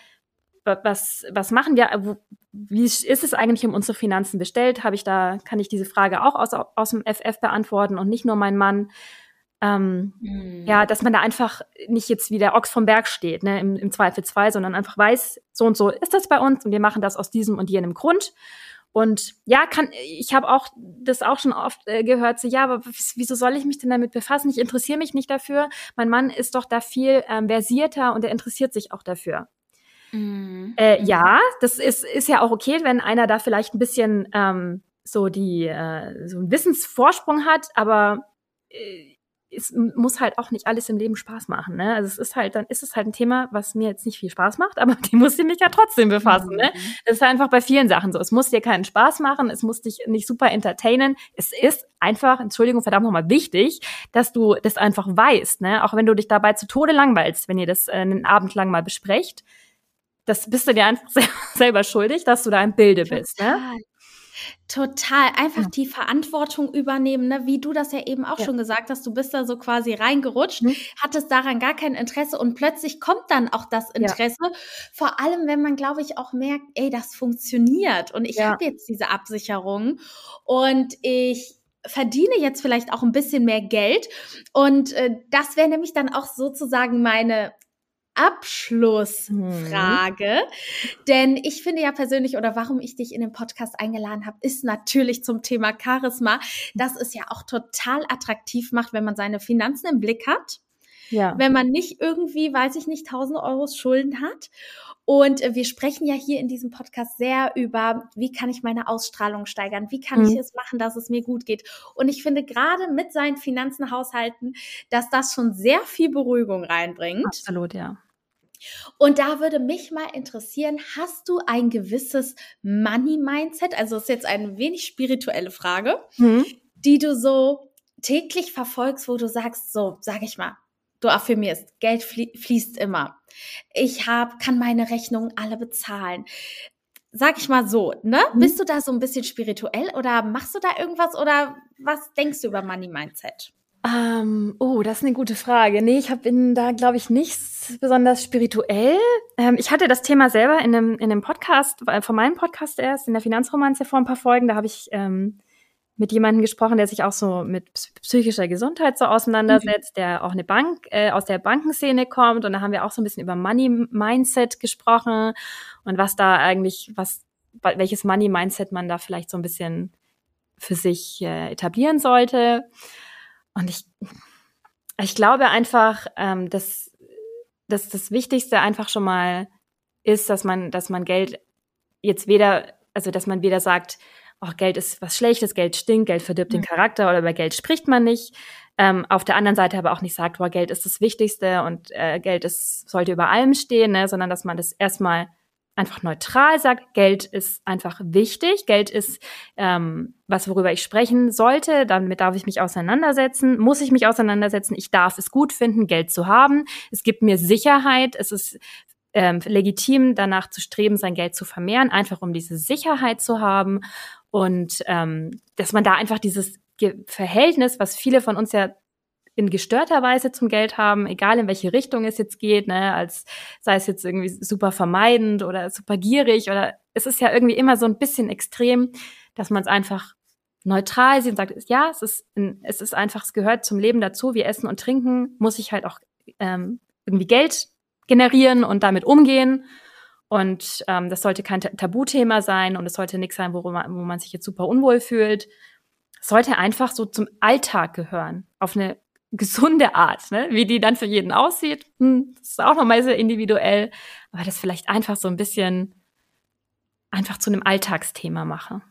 was, was machen wir, wie ist es eigentlich um unsere Finanzen bestellt? Habe ich da, kann ich diese Frage auch aus, aus dem FF beantworten und nicht nur mein Mann? Ähm, mhm. Ja, dass man da einfach nicht jetzt wie der Ochs vom Berg steht, ne, im, im Zweifelsfall, sondern einfach weiß, so und so ist das bei uns und wir machen das aus diesem und jenem Grund. Und ja, kann ich habe auch das auch schon oft äh, gehört, so ja, aber wieso soll ich mich denn damit befassen? Ich interessiere mich nicht dafür. Mein Mann ist doch da viel ähm, versierter und er interessiert sich auch dafür. Mhm. Äh, ja, das ist, ist ja auch okay, wenn einer da vielleicht ein bisschen ähm, so die äh, so einen Wissensvorsprung hat, aber äh, es muss halt auch nicht alles im Leben Spaß machen. Ne? Also es ist halt, dann ist es halt ein Thema, was mir jetzt nicht viel Spaß macht, aber die muss ich mich ja trotzdem befassen. Ne? Mhm. Das ist einfach bei vielen Sachen so. Es muss dir keinen Spaß machen, es muss dich nicht super entertainen. Es ist einfach, Entschuldigung, verdammt nochmal wichtig, dass du das einfach weißt, ne? Auch wenn du dich dabei zu Tode langweilst, wenn ihr das äh, einen Abend lang mal besprecht das bist du dir einfach selber schuldig, dass du da im Bilde bist. Ne? Total. Einfach ja. die Verantwortung übernehmen, ne? wie du das ja eben auch ja. schon gesagt hast. Du bist da so quasi reingerutscht, mhm. hattest daran gar kein Interesse und plötzlich kommt dann auch das Interesse. Ja. Vor allem, wenn man, glaube ich, auch merkt, ey, das funktioniert und ich habe jetzt diese Absicherung und ich verdiene jetzt vielleicht auch ein bisschen mehr Geld. Und äh, das wäre nämlich dann auch sozusagen meine Abschlussfrage. Mhm. Denn ich finde ja persönlich, oder warum ich dich in den Podcast eingeladen habe, ist natürlich zum Thema Charisma, dass es ja auch total attraktiv macht, wenn man seine Finanzen im Blick hat. Ja. Wenn man nicht irgendwie, weiß ich nicht, 1000 Euro Schulden hat. Und wir sprechen ja hier in diesem Podcast sehr über, wie kann ich meine Ausstrahlung steigern? Wie kann mhm. ich es machen, dass es mir gut geht? Und ich finde gerade mit seinen Finanzen haushalten, dass das schon sehr viel Beruhigung reinbringt. Absolut, ja. Und da würde mich mal interessieren, hast du ein gewisses Money-Mindset? Also ist jetzt eine wenig spirituelle Frage, mhm. die du so täglich verfolgst, wo du sagst, so, sag ich mal, du affirmierst, Geld fließt immer. Ich hab, kann meine Rechnungen alle bezahlen. Sag ich mal so, ne? Mhm. Bist du da so ein bisschen spirituell oder machst du da irgendwas oder was denkst du über Money Mindset? Ähm, oh, das ist eine gute Frage. Nee, ich hab, bin da, glaube ich, nicht besonders spirituell. Ähm, ich hatte das Thema selber in einem, in einem Podcast, äh, von meinem Podcast erst, in der Finanzromanze vor ein paar Folgen. Da habe ich ähm, mit jemandem gesprochen, der sich auch so mit psychischer Gesundheit so auseinandersetzt, mhm. der auch eine Bank, äh, aus der Bankenszene kommt. Und da haben wir auch so ein bisschen über Money-Mindset gesprochen und was da eigentlich, was, welches Money-Mindset man da vielleicht so ein bisschen für sich äh, etablieren sollte. Und ich, ich glaube einfach, ähm, dass, dass das Wichtigste einfach schon mal ist, dass man, dass man Geld jetzt weder, also dass man weder sagt, oh, Geld ist was Schlechtes, Geld stinkt, Geld verdirbt mhm. den Charakter oder über Geld spricht man nicht. Ähm, auf der anderen Seite aber auch nicht sagt, boah, Geld ist das Wichtigste und äh, Geld ist, sollte über allem stehen, ne? sondern dass man das erstmal einfach neutral sagt, Geld ist einfach wichtig, Geld ist ähm, was, worüber ich sprechen sollte, damit darf ich mich auseinandersetzen, muss ich mich auseinandersetzen, ich darf es gut finden, Geld zu haben, es gibt mir Sicherheit, es ist ähm, legitim, danach zu streben, sein Geld zu vermehren, einfach um diese Sicherheit zu haben. Und ähm, dass man da einfach dieses Verhältnis, was viele von uns ja in gestörter Weise zum Geld haben, egal in welche Richtung es jetzt geht, ne, als sei es jetzt irgendwie super vermeidend oder super gierig oder es ist ja irgendwie immer so ein bisschen extrem, dass man es einfach neutral sieht und sagt, ja, es ist, es ist einfach, es gehört zum Leben dazu. Wir essen und trinken, muss ich halt auch ähm, irgendwie Geld generieren und damit umgehen. Und ähm, das sollte kein Tabuthema sein und es sollte nichts sein, wo man, wo man sich jetzt super unwohl fühlt. Es sollte einfach so zum Alltag gehören, auf eine gesunde Art, ne? Wie die dann für jeden aussieht, hm, das ist auch nochmal sehr individuell, aber das vielleicht einfach so ein bisschen einfach zu einem Alltagsthema mache.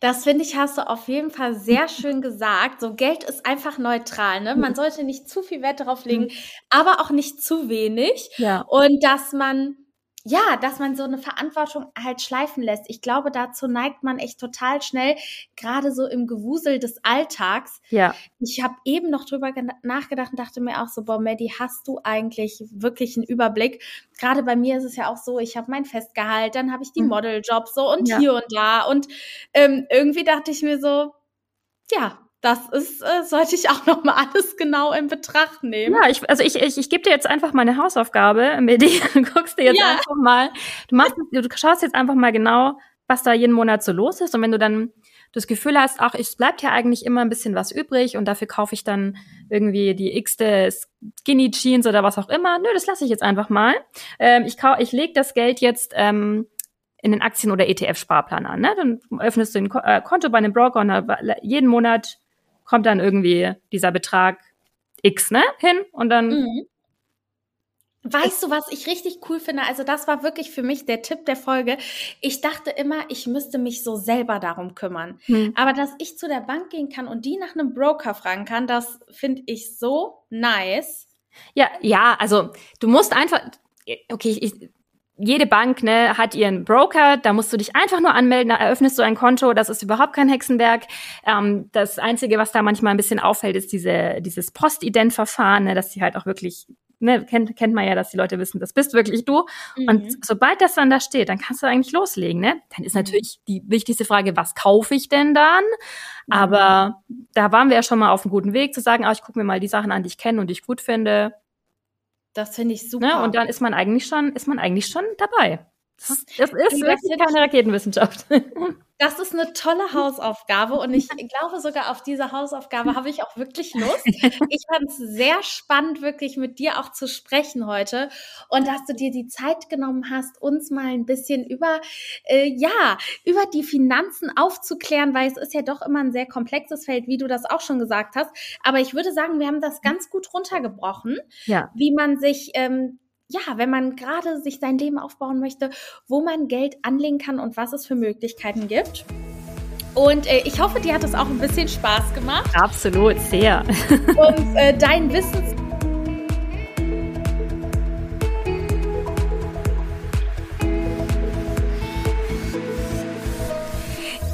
Das finde ich, hast du auf jeden Fall sehr schön gesagt. So Geld ist einfach neutral, ne? Man sollte nicht zu viel Wert darauf legen, aber auch nicht zu wenig. Ja. Und dass man ja, dass man so eine Verantwortung halt schleifen lässt. Ich glaube, dazu neigt man echt total schnell, gerade so im Gewusel des Alltags. Ja. Ich habe eben noch drüber nachgedacht und dachte mir auch so, boah, Maddie, hast du eigentlich wirklich einen Überblick? Gerade bei mir ist es ja auch so, ich habe mein Festgehalt, dann habe ich die mhm. Modeljobs so und ja. hier und da. Und ähm, irgendwie dachte ich mir so, ja, das ist, äh, sollte ich auch noch mal alles genau in Betracht nehmen. Ja, ich, also ich, ich, ich gebe dir jetzt einfach mal eine Hausaufgabe, Medi. Guckst dir jetzt ja. einfach mal, du machst, du schaust jetzt einfach mal genau, was da jeden Monat so los ist. Und wenn du dann das Gefühl hast, ach, es bleibt ja eigentlich immer ein bisschen was übrig und dafür kaufe ich dann irgendwie die x-te Skinny Jeans oder was auch immer. Nö, das lasse ich jetzt einfach mal. Ähm, ich kau ich lege das Geld jetzt ähm, in den Aktien- oder ETF-Sparplan an. Ne? Dann öffnest du ein äh, Konto bei einem Broker und jeden Monat kommt dann irgendwie dieser Betrag X ne, hin und dann mhm. Weißt du, was ich richtig cool finde? Also das war wirklich für mich der Tipp der Folge. Ich dachte immer, ich müsste mich so selber darum kümmern. Hm. Aber dass ich zu der Bank gehen kann und die nach einem Broker fragen kann, das finde ich so nice. Ja, ja, also du musst einfach, okay, ich, jede Bank ne, hat ihren Broker, da musst du dich einfach nur anmelden, da eröffnest du ein Konto, das ist überhaupt kein Hexenwerk. Ähm, das Einzige, was da manchmal ein bisschen auffällt, ist diese, dieses Postident-Verfahren, ne, dass die halt auch wirklich ne, kennt, kennt man ja, dass die Leute wissen, das bist wirklich du. Mhm. Und sobald das dann da steht, dann kannst du eigentlich loslegen, ne? Dann ist mhm. natürlich die wichtigste Frage, was kaufe ich denn dann? Mhm. Aber da waren wir ja schon mal auf einem guten Weg zu sagen, ah, ich gucke mir mal die Sachen an, die ich kenne und die ich gut finde. Das finde ich super. Ne? Und dann ist man eigentlich schon, ist man eigentlich schon dabei. Das ist, das ist wirklich keine Raketenwissenschaft. Das ist eine tolle Hausaufgabe und ich glaube sogar auf diese Hausaufgabe habe ich auch wirklich Lust. Ich fand es sehr spannend, wirklich mit dir auch zu sprechen heute und dass du dir die Zeit genommen hast, uns mal ein bisschen über, äh, ja, über die Finanzen aufzuklären, weil es ist ja doch immer ein sehr komplexes Feld, wie du das auch schon gesagt hast. Aber ich würde sagen, wir haben das ganz gut runtergebrochen, ja. wie man sich ähm, ja, wenn man gerade sich sein Leben aufbauen möchte, wo man Geld anlegen kann und was es für Möglichkeiten gibt. Und äh, ich hoffe, dir hat es auch ein bisschen Spaß gemacht. Absolut, sehr. Und äh, dein Wissens